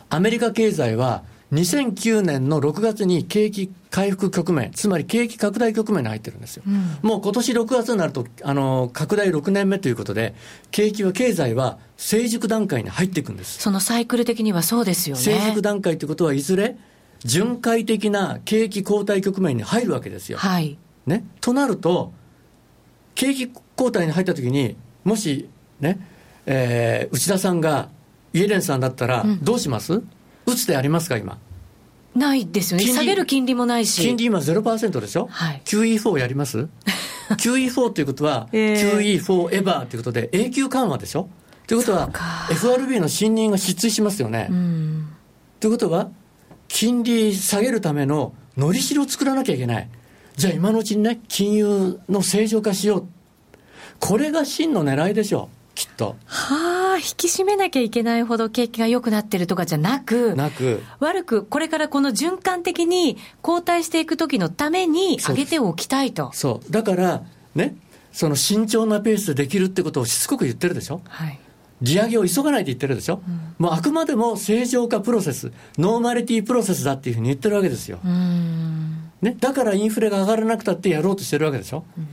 B: アメリカ経済は2009年の6月に景気回復局面、つまり景気拡大局面に入ってるんですよ。うん、もう今年6月になると、あの、拡大6年目ということで、景気は、経済は成熟段階に入っていくんです。
A: そのサイクル的にはそうですよね。
B: 成熟段階ということはいずれ、巡回的な景気後退局面に入るわけですよ。
A: はい。
B: ね。となると、景気後退に入ったときに、もし、ね、えー、内田さんがイエレンさんだったら、どうします、うん打つ手ありますか、今？
A: ないですよね、下げる金利もないし。
B: 金利今0%でしょ、
A: はい、
B: QE4 やります <laughs> ?QE4 ということは、えー、QE4 エバーということで、永久緩和でしょ？ということは、FRB の信任が失墜しますよね。ということは、金利下げるためののりしろを作らなきゃいけない。じゃあ今のうちにね、金融の正常化しよう。これが真の狙いでしょう。きっと。
A: はあ、引き締めなきゃいけないほど景気が良くなってるとかじゃなく、
B: なく、
A: 悪く、これからこの循環的に後退していく時のために上げておきたいと。
B: そう。だから、ね、その慎重なペースでできるってことをしつこく言ってるでしょ？
A: はい。
B: 利上げを急がないと言ってるでしょ、うん、もうあくまでも正常化プロセス、normality process だっていうふうに言ってるわけですよ。ね、だからインフレが上がらなくたってやろうとしてるわけでしょ？うん、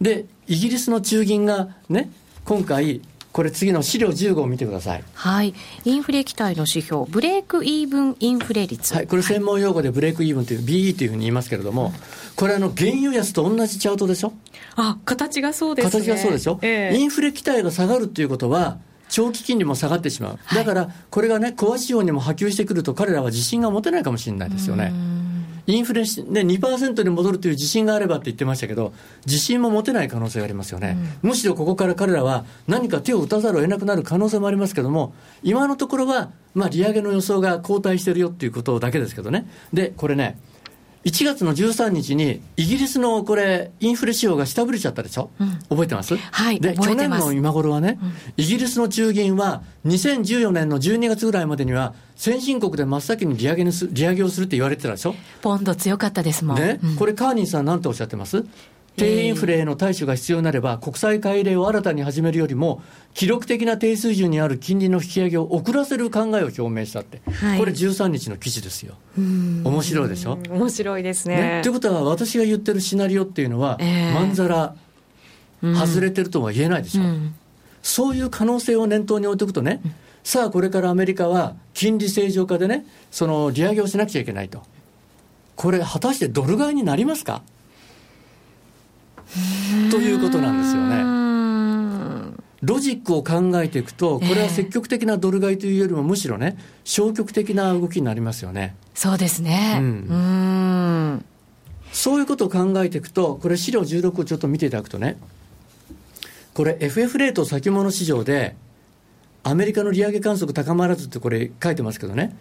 B: で、イギリスの中銀がね、今回、これ次の資料15を見てください。
A: はい。インフレ期待の指標、 break-even インフレ率。
B: はい。これ専門用語で break-even という、BE というふうに言いますけれども、これあの、原油安と同じチャートでしょ？
A: あ、形がそうです
B: ね。形がそうでしょ、えー、インフレ期待が下がるっていうことは、長期金利も下がってしまう。だから、これがね、コア資本にも波及してくると、彼らは自信が持てないかもしれないですよね。インフレ、ね、2%に戻るという自信があればって言ってましたけど、自信も持てない可能性がありますよね、うん、むしろここから彼らは何か手を打たざるを得なくなる可能性もありますけども、今のところは、まあ、利上げの予想が後退してるよっていうことだけですけどね。で、これね、1月の13日に、イギリスのこれ、インフレ指標が下振れちゃったでしょ、うん、覚えてます？
A: はい
B: で去年の今頃はね、うん、イギリスの中銀は、2014年の12月ぐらいまでには、先進国で真っ先に利上げにす利上げをするって言われてたでしょ？
A: ポンド強かったですもん。
B: ね、うん、これ、カーニーさん、なんておっしゃってます？低インフレへの対処が必要になれば、国際改例を新たに始めるよりも、記録的な低水準にある金利の引き上げを遅らせる考えを表明したって、はい、これ13日の記事ですよ。面白いでしょ？
A: 面白いですね。
B: と、ね、いうことは、私が言ってるシナリオっていうのは、えー、まんざら外れてるとは言えないでしょ？うそういう可能性を念頭に置いておくとね、さあこれからアメリカは金利正常化でね、その利上げをしなくちゃいけないと。これ果たしてドル買いになりますか？ということなんですよね。ロジックを考えていくと、これは積極的なドル買いというよりも、むしろね、消極的な動きになりますよね。
A: そうですね。うん。うん
B: そういうことを考えていくと、これ、資料16をちょっと見ていただくとね、これ、FF レート先物市場で、アメリカの利上げ観測高まらずってこれ書いてますけどね、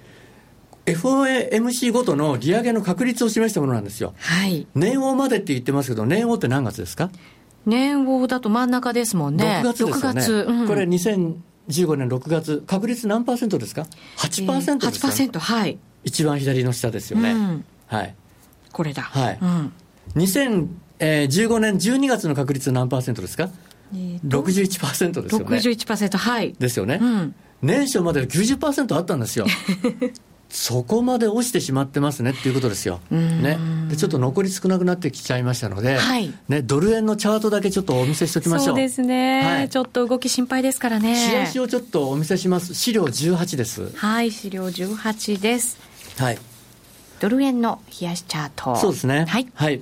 B: FOMC ごとの利上げの確率を示したものなんですよ。
A: はい。
B: 年王までって言ってますけど、年王って何月ですか？
A: 年王だと真ん中ですもんね。
B: 6月ですよね。6月。うん、これ2015年6月、確率何パーセントですか ?8% ですか、
A: ね、8%、はい。
B: 一番左の下ですよね。うん、はい。
A: これだ。
B: はい。うん、2015年12月の確率何パーセントですか？えー、61%ですよね。
A: 61%、はい。
B: ですよね。うん、年初まで90%あったんですよ。<laughs> そこまで落ちてしまってますねっていうことですよ。ね、でちょっと残り少なくなってきちゃいましたので、はい、ね、ドル円のチャートだけちょっとお見せしておきましょう。
A: そうですね、はい、ちょっと動き心配ですからね。
B: 試足をちょっとお見せします。資料18です。
A: はい、資料18です。
B: はい。
A: ドル円の冷やしチャート。
B: そうですね。
A: はい。
B: はい。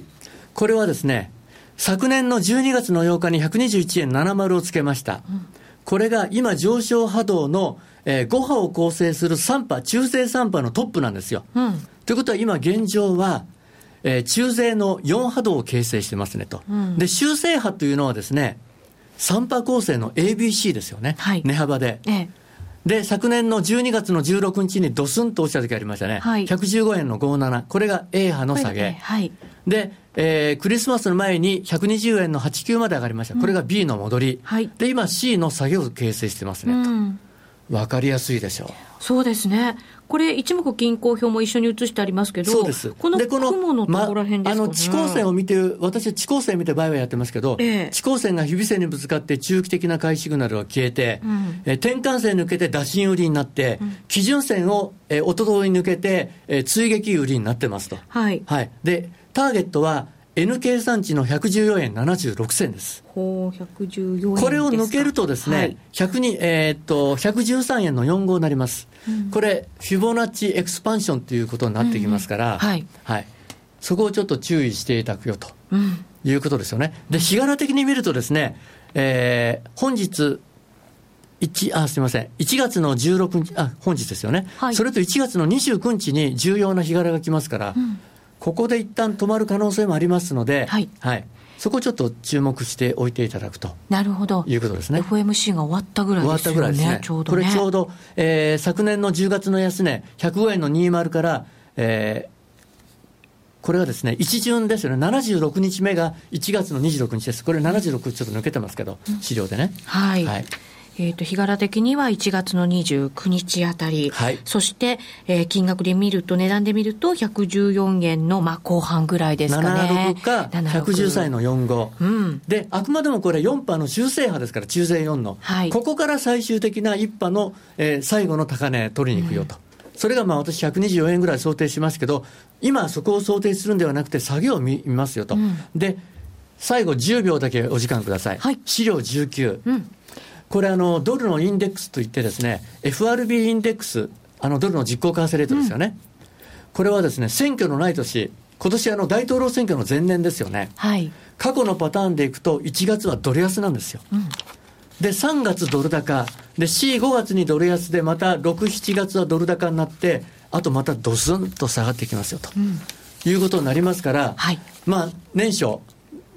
B: これはですね、昨年の12月の8日に121円70をつけました。うん、これが今上昇波動のえー、5波を構成する3波、中性3波のトップなんですよ。うん、ということは今現状は、えー、中性の4波動を形成してますねと。うん、で、修正波というのはですね、3波構成の ABC ですよね。はい、値幅で。ええで、昨年の12月の16日にドスンと落ちた時ありましたね。はい、115円の57。これが A 波の下げ。はい、で、えー、クリスマスの前に120円の89まで上がりました。これが B の戻り。はい、で、今 C の下げを形成してますね、と。わかりやすいでしょう。
A: そうですね。これ、一目均衡表も一緒に写してありますけど、
B: そうです。
A: この雲のところら辺ですか、ね、
B: ま、あの地高線を見て、私は地高線見て場合はやってますけど、ええ、地高線が日比線にぶつかって、中期的な買いシグナルが消えて、うん、え転換線抜けて打診売りになって、うん、基準線を、えおととい抜けて、え追撃売りになってますと。はい、はい、でターゲットは N 計算値の114円76銭です。
A: ほう、114円
B: これを抜けるとですね、はい、102えー、っと、113円の45になります、うん、これ、フィボナッチエクスパンションということになってきますから、うん。はい、はい。そこをちょっと注意していただくよと、うん、いうことですよね。で、日柄的に見るとですね、えー、本日、1あすみません、1月の16日、あ本日ですよね、はい、それと1月の29日に重要な日柄が来ますから、うんここで一旦止まる可能性もありますので、はい、はい、そこをちょっと注目しておいていただくと。
A: なるほど。
B: いうことですね。
A: FMC が終わったぐらいですね、終わったぐらいですね。ちょうど、
B: ね、これちょうど、えー、昨年の10月の安値、105円の20から、えー、これはですね、一巡ですよね、76日目が1月の26日です、これ76ちょっと抜けてますけど、資料でね。
A: はい、はいえーと、日柄的には1月の29日あたり、はい、そして、えー、金額で見ると、値段で見ると、114円の、まあ、後半ぐらいですかね。
B: 76か、113円の45、うん、で、あくまでもこれ、4波の修正波ですから、中性4の、はい、ここから最終的な1波の、えー、最後の高値取りに行くよと。うん。それがまあ私124円ぐらい想定しますけど、今そこを想定するんではなくて、下げを見ますよと。うん、で、最後10秒だけお時間ください。はい、資料19。うんこれあの、ドルのインデックスといってですね、FRB インデックス、あのドルの実行為替レートですよね、うん、これはですね、選挙のない年、今年あの大統領選挙の前年ですよね、はい、過去のパターンでいくと、1月はドル安なんですよ。うん、で、3月ドル高、で、4、5月にドル安で、また6、7月はドル高になって、あとまたドスンと下がってきますよと、うん、いうことになりますから、はい、まあ、年初、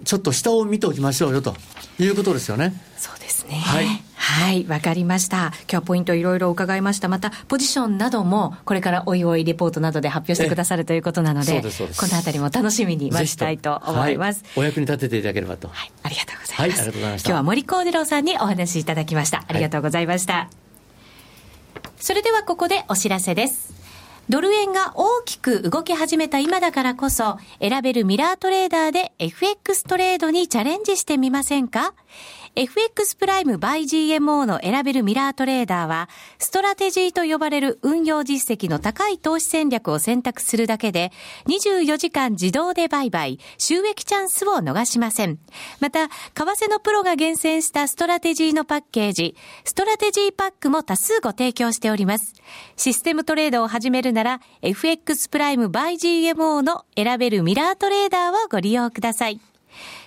B: ちょっと下を見ておきましょうよということですよね。
A: そうですね。はい。はい、わかりました。今日はポイントいろいろ伺いました。また、ポジションなども、これからおいおいレポートなどで発表してくださるということなので、このあたりも楽しみに待ちたいと思います、
B: はい。お役に立てていただければと。
A: はい、ありがとうございます。はい、ありがとうございました。今日は森幸次郎さんにお話しいただきました。ありがとうございました。はい、それではここでお知らせです。ドル円が大きく動き始めた今だからこそ、選べるミラートレーダーで FX トレードにチャレンジしてみませんか？FX プライム by GMO の選べるミラートレーダーは、ストラテジーと呼ばれる運用実績の高い投資戦略を選択するだけで、24時間自動で売買、収益チャンスを逃しません。また、為替のプロが厳選したストラテジーのパッケージ、ストラテジーパックも多数ご提供しております。システムトレードを始めるなら、FX プライム by GMO の選べるミラートレーダーをご利用ください。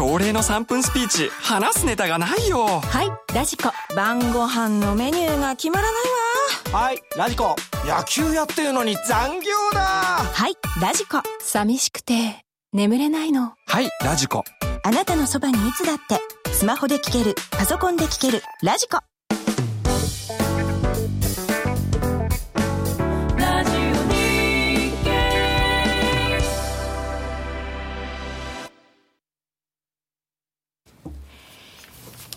E: 朝礼の3分スピーチ話すネタがないよ
F: はいラジコ晩ご飯のメニューが決まらない
G: わはいラジコ野球やってるのに残業だ
F: はいラジコ寂しくて眠れないの
E: はいラジコ
F: あなたのそばにいつだってスマホで聞けるパソコンで聞けるラジコ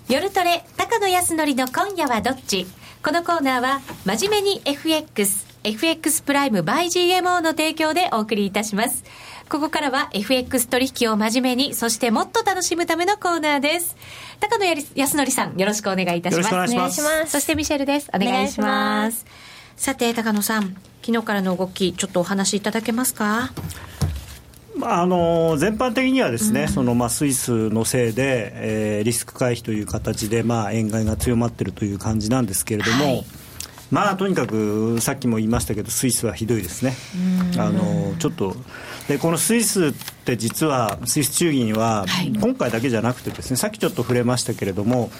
A: 夜トレ、高野康則の今夜はどっち？このコーナーは、真面目に FX、FX プライム by GMO の提供でお送りいたします。ここからは FX 取引を真面目に、そしてもっと楽しむためのコーナーです。高野康則さん、よろしくお願いいたします。お
H: 願いします。
A: そしてミシェルです。お願いします。さて、高野さん、昨日からの動き、ちょっとお話しいただけますか？
H: まあ、あの全般的にはですね、うん、そのまあスイスのせいで、えー、リスク回避という形で、まあ、円買いが強まっているという感じなんですけれども、はい、まあ、とにかくさっきも言いましたけど、スイスはひどいですね。あのちょっとでこのスイスって実はスイス中銀は、今回だけじゃなくてですねさっきちょっと触れましたけれども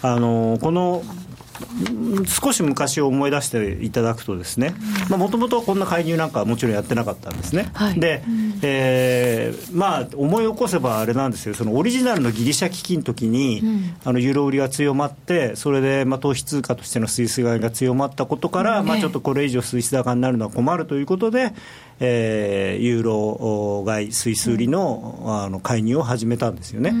H: あのこの少し昔を思い出していただくとですねもともとこんな介入なんかはもちろんやってなかったんですね、はい、で、えー、まあ思い起こせばあれなんですよ。そのオリジナルのギリシャ危機の時に、うん、あのユーロ売りが強まってそれでまあ投資通貨としてのスイス買いが強まったことから、うん、まあ、ちょっとこれ以上スイス高になるのは困るということで、えー、ユーロ買いスイス売りのうん、あの介入を始めたんですよね。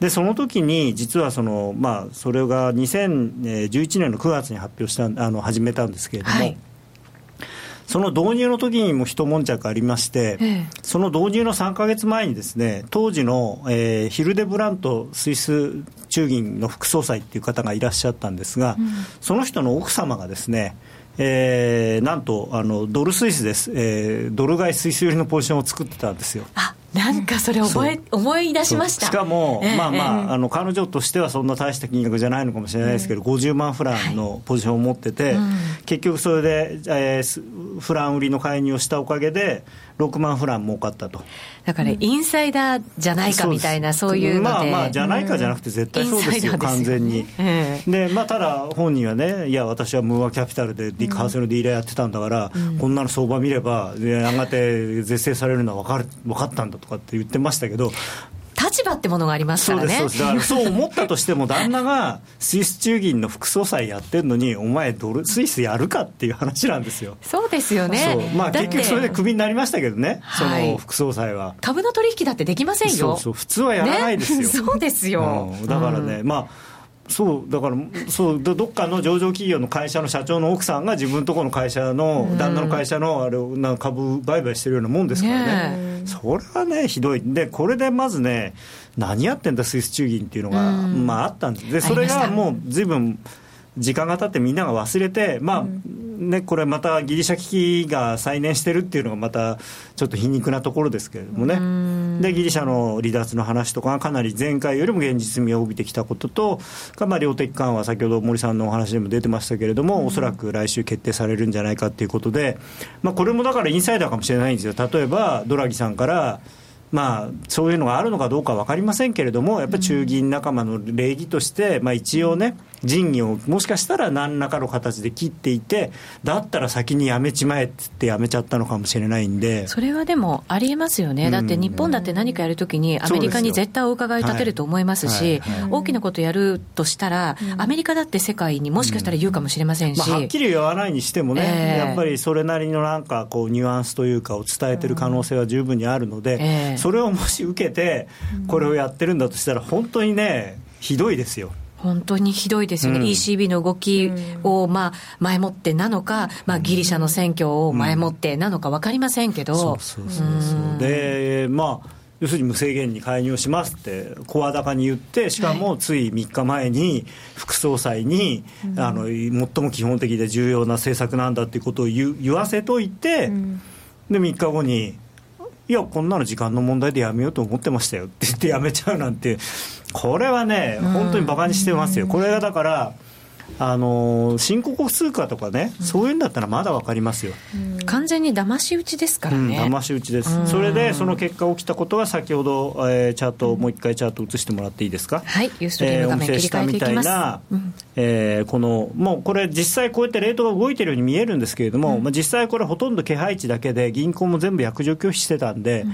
H: でその時に実はその、まあ、それが2011年の9月に発表したあの始めたんですけれども、はい、その導入の時にも一悶着ありまして、ええ、その導入の3か月前にですね当時の、えー、ヒルデブラントスイス中銀の副総裁っていう方がいらっしゃったんですが、うん、その人の奥様がですねえー、なんとあのドルスイスです、えー、ドル買いスイス寄りのポジションを作ってたんですよ。
A: あなんかそれ覚え思い出しました。
H: しかも、えー、まあまあえー、あの彼女としてはそんな大した金額じゃないのかもしれないですけど、うん、50万フランのポジションを持ってて、はい結局それで、えー、フラン売りの介入をしたおかげで6万フラン儲かったと。
A: だから、インサイダーじゃないかみたいな、そういう
H: まあまあじゃないかじゃなくて絶対そうですよ、うん、完全に、で <laughs> まあただ本人はねいや私はムーアキャピタルで為替のディーラーやってたんだから、うん、こんなの相場見ればやがて是正されるのは分かる分かったんだとかって言ってましたけど
A: 立場ってものがありますからね。
H: そうですだからそう思ったとしても、旦那がスイス中銀の副総裁やってるのに、お前ドル、スイスやるかっていう話なんですよ。
A: そうですよね。
H: まあ、結局それでクビになりましたけどね、その副総裁は。
A: 株の取引だってできませんよ。
H: そうそう、普通はやらないですよ。ね、<laughs>
A: そうですよ。
H: うん、だからね、まあそうだからそうどっかの上場企業の会社の社長の奥さんが自分のところの会社の、旦那の会社のあれな株売買してるようなもんですからね、ねそれはね、ひどい、でこれでまずね、何やってんだ、スイス中銀っていうのが、まあ、あったんです、でそれがもうずいぶん時間が経ってみんなが忘れて、まあ、ね、これまたギリシャ危機が再燃してるっていうのがまたちょっと皮肉なところですけれどもね、でギリシャの離脱の話とかがかなり前回よりも現実味を帯びてきたことと、まあ、量的緩和、先ほど森さんのお話でも出てましたけれども、おそらく来週決定されるんじゃないかということで、まあ、これもだからインサイダーかもしれないんですよ、例えばドラギさんから、まあ、そういうのがあるのかどうか分かりませんけれども、やっぱり中銀仲間の礼儀として、まあ、一応ね、仁義をもしかしたら何らかの形で切っていて、だったら先にやめちまえって言ってやめちゃったのかもしれないんで。
A: それはでもありえますよね、だって日本だって何かやるときに、アメリカに絶対お伺い立てると思いますし、大きなことやるとしたら、アメリカだって世界にもしかしたら言うかもしれませんし、
H: まあ、はっきり言わないにしてもね、えー、やっぱりそれなりのなんかこうニュアンスというかを伝えてる可能性は十分にあるので、えー、それをもし受けて、これをやってるんだとしたら、本当にね、ひどいですよ。
A: 本当にひどいですよね、うん、ECB の動きをまあ前もってなのか、まあ、ギリシャの選挙を前もってなのか分かりませんけど、そうそうそう
H: そうでまあ要するに無制限に介入しますって声高に言ってしかもつい3日前に副総裁に、あの最も基本的で重要な政策なんだっていうことを言言わせといて、で3日後にいやこんなの時間の問題でやめようと思ってましたよって言ってやめちゃうなんてこれはね、本当にバカにしてますよ、これがだから、あの新興国通貨とかね、そういうんだったらまだ分かりますよ。
A: 完全に騙し討ちですからね。
H: 騙し討ちです。それでその結果起きたことは先ほど、えー、チャートもう一回チャート映してもらっていいですか？
A: はい。ユーストリーム画面切り替えていきます。
H: えー、このもうこれ実際こうやってレートが動いてるように見えるんですけれども、うん、まあ実際これほとんど気配値だけで銀行も全部約定拒否してたんで。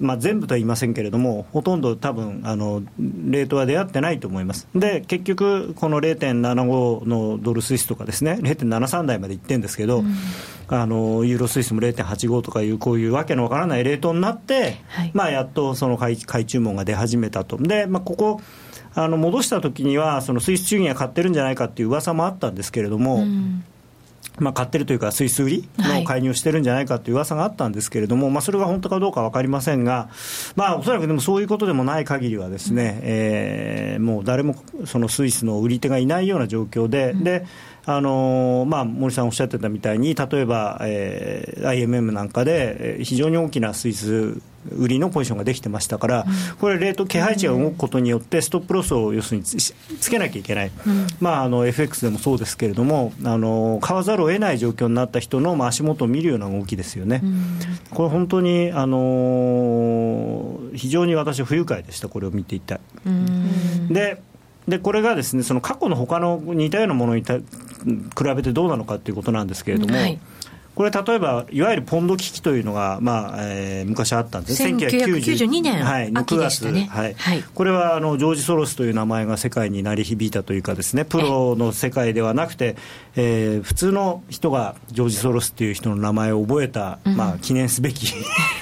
H: うんまあ、全部とは言いませんけれども、ほとんど多分あのレートは出会ってないと思います。で、結局、この0.75のドルスイスとかですね、0.73台までいってるんですけど、うん、あのユーロスイスも0.85とかいう、こういうわけのわからないレートになって、はい、まあ、やっとその買い買い注文が出始めたと。で、まあ、ここあの戻した時には、そのスイス中銀が買ってるんじゃないかっていう噂もあったんですけれども、うんまあ、買ってるというか、スイス売りの介入してるんじゃないかという噂があったんですけれども、はい、まあ、それが本当かどうか分かりませんが、まあ、おそらくでもそういうことでもない限りはですね、うん、えー、もう誰もそのスイスの売り手がいないような状況で、うん、であのまあ、森さんおっしゃってたみたいに、例えば、えー、IMM なんかで、非常に大きなスイス売りのポジションができてましたから、これ、レート、気配値が動くことによって、ストップロスを要するにつけなきゃいけない、まあ、あの FX でもそうですけれども、あの買わざるを得ない状況になった人の、まあ、足元を見るような動きですよね。これ本当に、あの非常に私、不愉快でした、これを見ていた。ででこれがですねその過去の他の似たようなものに比べてどうなのかということなんですけれども、はい、これ、例えばいわゆるポンド危機というのが、まあえー、昔あったんです
A: ね、1992年、はい、9月、ね、
H: はい、はい、これはあのジョージ・ソロスという名前が世界に鳴り響いたというか、ですねプロの世界ではなくて、えー、普通の人がジョージ・ソロスという人の名前を覚えた、うん、まあ、記念すべき <laughs>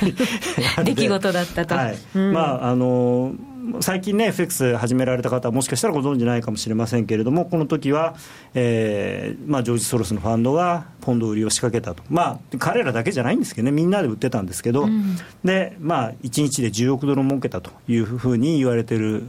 H: <laughs>
A: 出来事だったと。
H: はい。うん、まああの最近ね、FX 始められた方はもしかしたらご存じないかもしれませんけれども、この時は、えーまあ、ジョージ・ソロスのファンドがポンド売りを仕掛けたと、まあ、彼らだけじゃないんですけどね、みんなで売ってたんですけど、うん、でまあ、1日で10億ドル儲けたというふうに言われてる、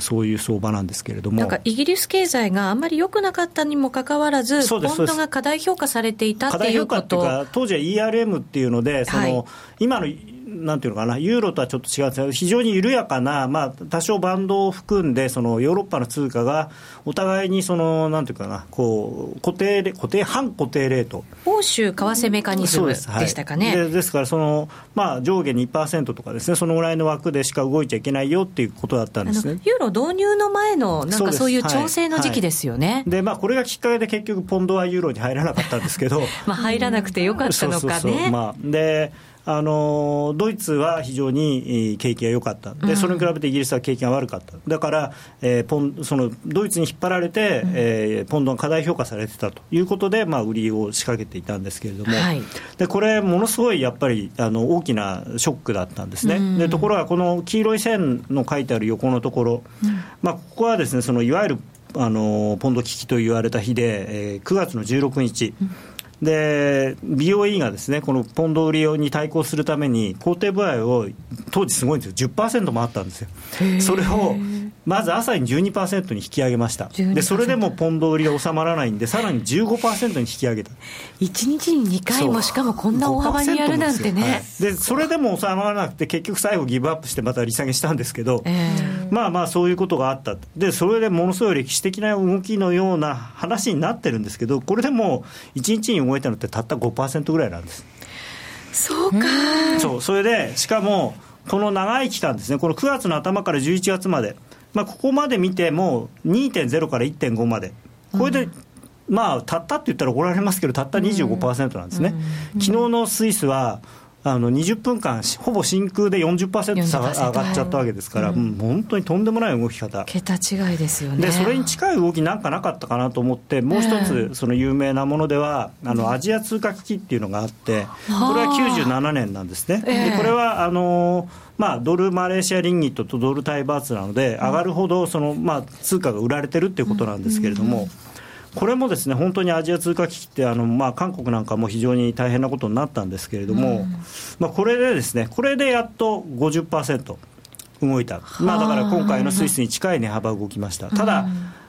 H: そういう相場なんですけれども。
A: なんかイギリス経済があんまり良くなかったにもかかわらず、ポンドが過大評価されていたっていうこと。
H: 当時は ERM っていうので、その、はい、今のなんていうのかな、ユーロとはちょっと違うんですけど、非常に緩やかな、まあ、多少バンドを含んで、そのヨーロッパの通貨がお互いにその、なんていうかな、こう固定固定、反固定レート。
A: 欧州為替メカニズムでしたかね。
H: でですからその、まあ、上下2%とかですね、そのぐらいの枠でしか動いちゃいけないよっていうことだったんですね
A: ユーロ導入の前の、なんかそういう調整の時期ですよね。はいはい、
H: で、まあ、これがきっかけで結局、ポンドはユーロに入らなかったんですけど。<laughs>
A: まあ入らなくてよかったのかね。そうそうそうまあ、
H: であのドイツは非常に景気が良かった、でそれに比べてイギリスは景気が悪かった、だから、えー、ポンそのドイツに引っ張られて、うん、えー、ポンドが過大評価されてたということで、まあ、売りを仕掛けていたんですけれども、はい、でこれ、ものすごいやっぱりあの大きなショックだったんですね、うん、でところが、この黄色い線の書いてある横のところ、うん、まあ、ここはですねそのいわゆるあのポンド危機と言われた日で、えー、9月の16日。うんで BOE がですねこのポンド売りに対抗するために工程部合を当時すごいんですよ。10%もあったんですよ。それをまず朝に12%に引き上げました。でそれでもポンド売りが収まらない。んでさらに15%に引き上げた。<laughs>
A: 1日に2回もしかもこんな大幅にやるなんてね。
H: で、はい、それでも収まらなくて結局最後ギブアップしてまた利下げしたんですけど、まあまあそういうことがあった。でそれでものすごい歴史的な動きのような話になってるんですけどこれでも1日に動いたのってたった5%ぐらいなんです。
A: そうか。
H: そうそれでしかもこの長い期間ですね。この9月の頭から11月までまあ、ここまで見ても2.0から1.5まで、これで、まあ、たったって言ったら怒られますけど、たった25%なんですね。昨日のスイスはあの20分間、ほぼ真空で40%差が上がっちゃったわけですから、うん、本当にとんでもない動き方、
A: 桁違いですよね。
H: でそれに近い動きなんかなかったかなと思って、もう一つ、その有名なものでは、あのアジア通貨危機っていうのがあって、これは97年なんですね。でこれはあのまあ、ドルマレーシアリンギットとドルタイバーツなので、上がるほどその、まあ、通貨が売られてるっていうことなんですけれども。これもですね本当にアジア通貨危機ってあの、まあ、韓国なんかも非常に大変なことになったんですけれども、まあ、これでですねこれでやっと50%動いた、まあ、だから今回のスイスに近い値幅動きました。ただ、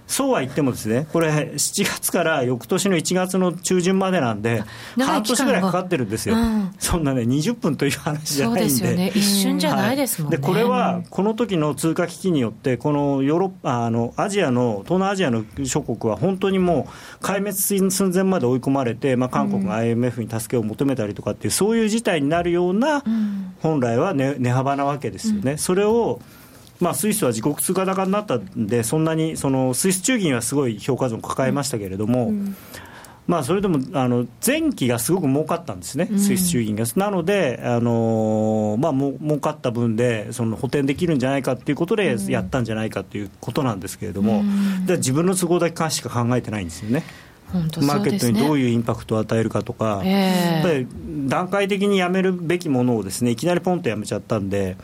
H: そうは言ってもですね、これ、7月から翌年の1月の中旬までなんで、半年ぐらいかかってるんですよ、うん、そんなね、20分という話じゃないんで、そうですよね、
A: 一瞬じゃないですもんね。
H: はい、でこれは、この時の通貨危機によって、このヨーロッパあのアジアの、東南アジアの諸国は、本当にもう、壊滅寸前まで追い込まれて、まあ、韓国が IMF に助けを求めたりとかっていう、そういう事態になるような、本来は値、値幅なわけですよね。それをまあ、スイスは自国通貨高になったんで、そんなにそのスイス中銀はすごい評価損を抱えましたけれども、うん、まあ、それでもあの前期がすごく儲かったんですね、スイス中銀が。なので、あのまあ、も儲かった分でその補填できるんじゃないかということでやったんじゃないかということなんですけれども、うん、で自分の都合だけしか考えてないんですよね。マーケットにどういうインパクトを与えるかとか、やっぱり段階的にやめるべきものをですねいきなりポンとやめちゃったんで。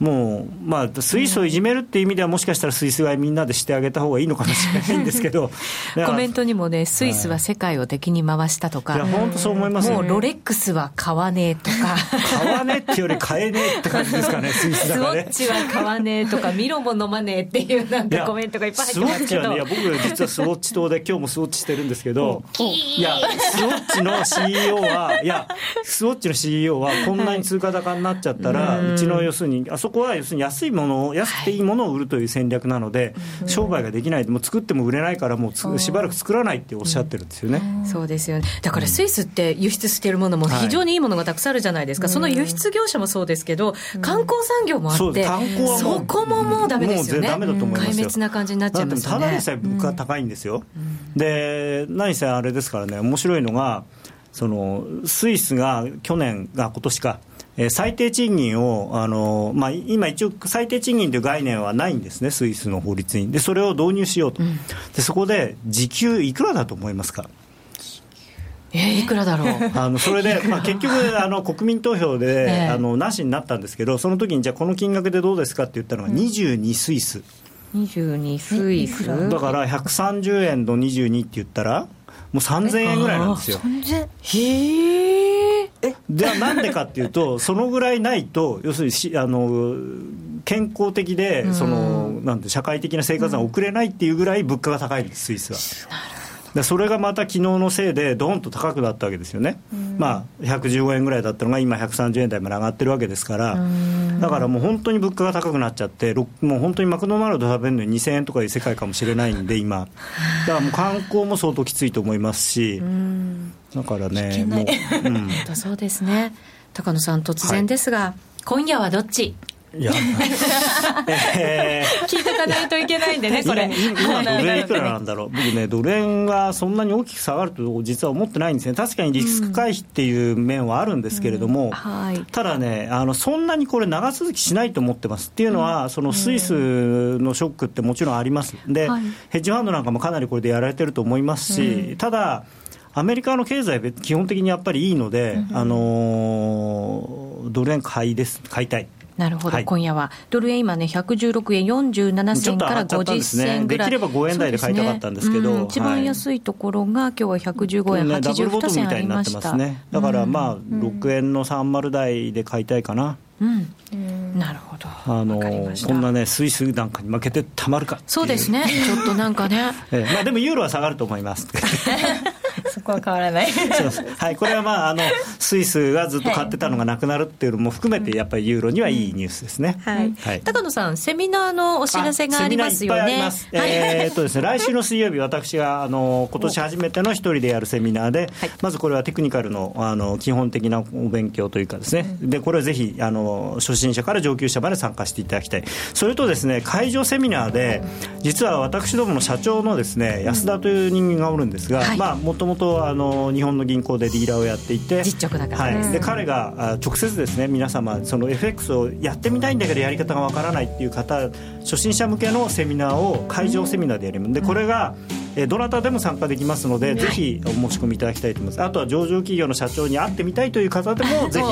H: もう、まあ、スイスをいじめるっていう意味では、もしかしたらスイス買いみんなでしてあげた方がいいのかもしれないんですけど、<laughs>
A: コメントにもね、スイスは世界を敵に回したとか、
H: いや、本当そう思い。ます
A: もうロレックスは買わねえとか、<laughs>
H: 買わねえってより買えねえって感じですかね、スイスだからね。
A: スウォッチは買わねえとか、ミロも飲まねえっていうなんかコメントがいっぱい入ってますけど、スウォッチはね、いや
H: 僕、実はスウォッチ党で、今日もスウォッチしてるんですけど、いや、スウォッチの CEO は、いや、スウォッチの CEO は、こんなに通貨高になっちゃったら、うちの要するに、あそこは要するに安いものを、安くていいものを売るという戦略なので、商売ができない、もう作っても売れないから、もうしばらく作らないっておっしゃってるんですよね。
A: そうですよね。だからスイスって輸出しているものも非常にいいものがたくさんあるじゃないですか。その輸出業者もそうですけど、観光産業もあって、そこももうダメですよね。
H: ダメだと思います
A: 壊滅な感じになっちゃいますよね。
H: ただでさえ物価高いんですよ。で、何せあれですからね、面白いのが、そのスイスが去年が今年か、えー、最低賃金を、あのまあ、今、一応、最低賃金という概念はないんですね、スイスの法律に。で、それを導入しようと、うん、でそこで時給いくらだと思いますか？
A: えー、いくらだろう？<laughs>
H: あのそれで、まあ、結局あの、国民投票で、えー、あのなしになったんですけど、その時にじゃあ、この金額でどうですかって言ったのが、22スイス。
A: 22スイス。
H: だから130円の22って言ったら、もう3000円ぐらいなんですよ。
A: へえ？
H: じゃあなんでかっていうと、<laughs> そのぐらいないと、要するにしあの健康的で、そのなんて社会的な生活が送れないっていうぐらい物価が高いんです、スイスは。でそれがまた昨日のせいで、どんと高くなったわけですよね、まあ、115円ぐらいだったのが、今、130円台まで上がってるわけですから、だからもう本当に物価が高くなっちゃって、もう本当にマクドナルド食べるのに2000円とかいう世界かもしれないんで、今、だからもう観光も相当きついと思いますし、だからね、もう、
A: うん、<laughs> そうですね、高野さん、突然ですが、はい、今夜はどっち？いや、えー、聞いとかないといけないんでね、これ。
H: 今、ドル円いくらなんだろう、僕ね、ドル円がそんなに大きく下がると、実は思ってないんですね、確かにリスク回避っていう面はあるんですけれども、うん。はい、ただねあの、そんなにこれ、長続きしないと思ってます。っていうのは、そのスイスのショックってもちろんあります、で、はい、ヘッジファンドなんかもかなりこれでやられてると思いますし、ただ、アメリカの経済、基本的にやっぱりいいので、うん、あのドル円買いです、買いたい。
A: なるほど、はい、今夜はドル円今ね、116円47銭から50銭ぐらい、
H: できれば5円台で買いたかったんですけど、ね。
A: うん、一番安いところが、今日は115円82銭ありました、
H: ね、だからまあ、6円の30台で買いたいかな。
A: うん、なるほど。あの
H: こんなね、スイスなんかに負けてたまるか
A: そうですね、ちょっとなんかね、<laughs>
H: ええ。まあ、でもユーロは下がると思います。<laughs>
A: そこは変わらない。
H: はい、これはまああの <laughs> スイスがずっと買ってたのがなくなるっていうのも含めて、やっぱりユーロにはいいニュースですね。
A: はい、はい、高野さん、セミナーのお知らせがありますよね。
H: えー、っとですね、<laughs> 来週の水曜日、私があの今年初めての一人でやるセミナーで、まずこれはテクニカルのあの基本的なお勉強というかですね、でこれはぜひあの初心者から上級者まで参加していただきたい。それとですね、会場セミナーで実は私どもの社長のですね安田という人間がおるんですが、まあもともとあの日本の銀行でディーラーをやっていて
A: 実直だから、
H: はい、で彼が直接ですね皆様その FX をやってみたいんだけどやり方がわからないっていう方初心者向けのセミナーを会場セミナーでやります。でこれがえどなたでも参加できますので、ぜひお申し込みいただきたいと思います。あとは上場企業の社長に会ってみたいという方でもぜひ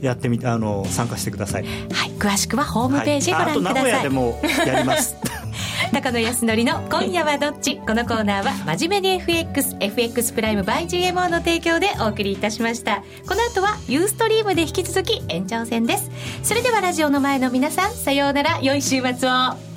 H: やってみあの参加してください、
A: はい、詳しくはホームページご覧ください、はい、あ
H: と名古屋でもやります <laughs>
A: 高野康則の今夜はどっち？このコーナーは真面目に FXFX プライム by GMO の提供でお送りいたしました。この後はユーストリームで引き続き延長戦です。それではラジオの前の皆さんさようなら。良い週末を。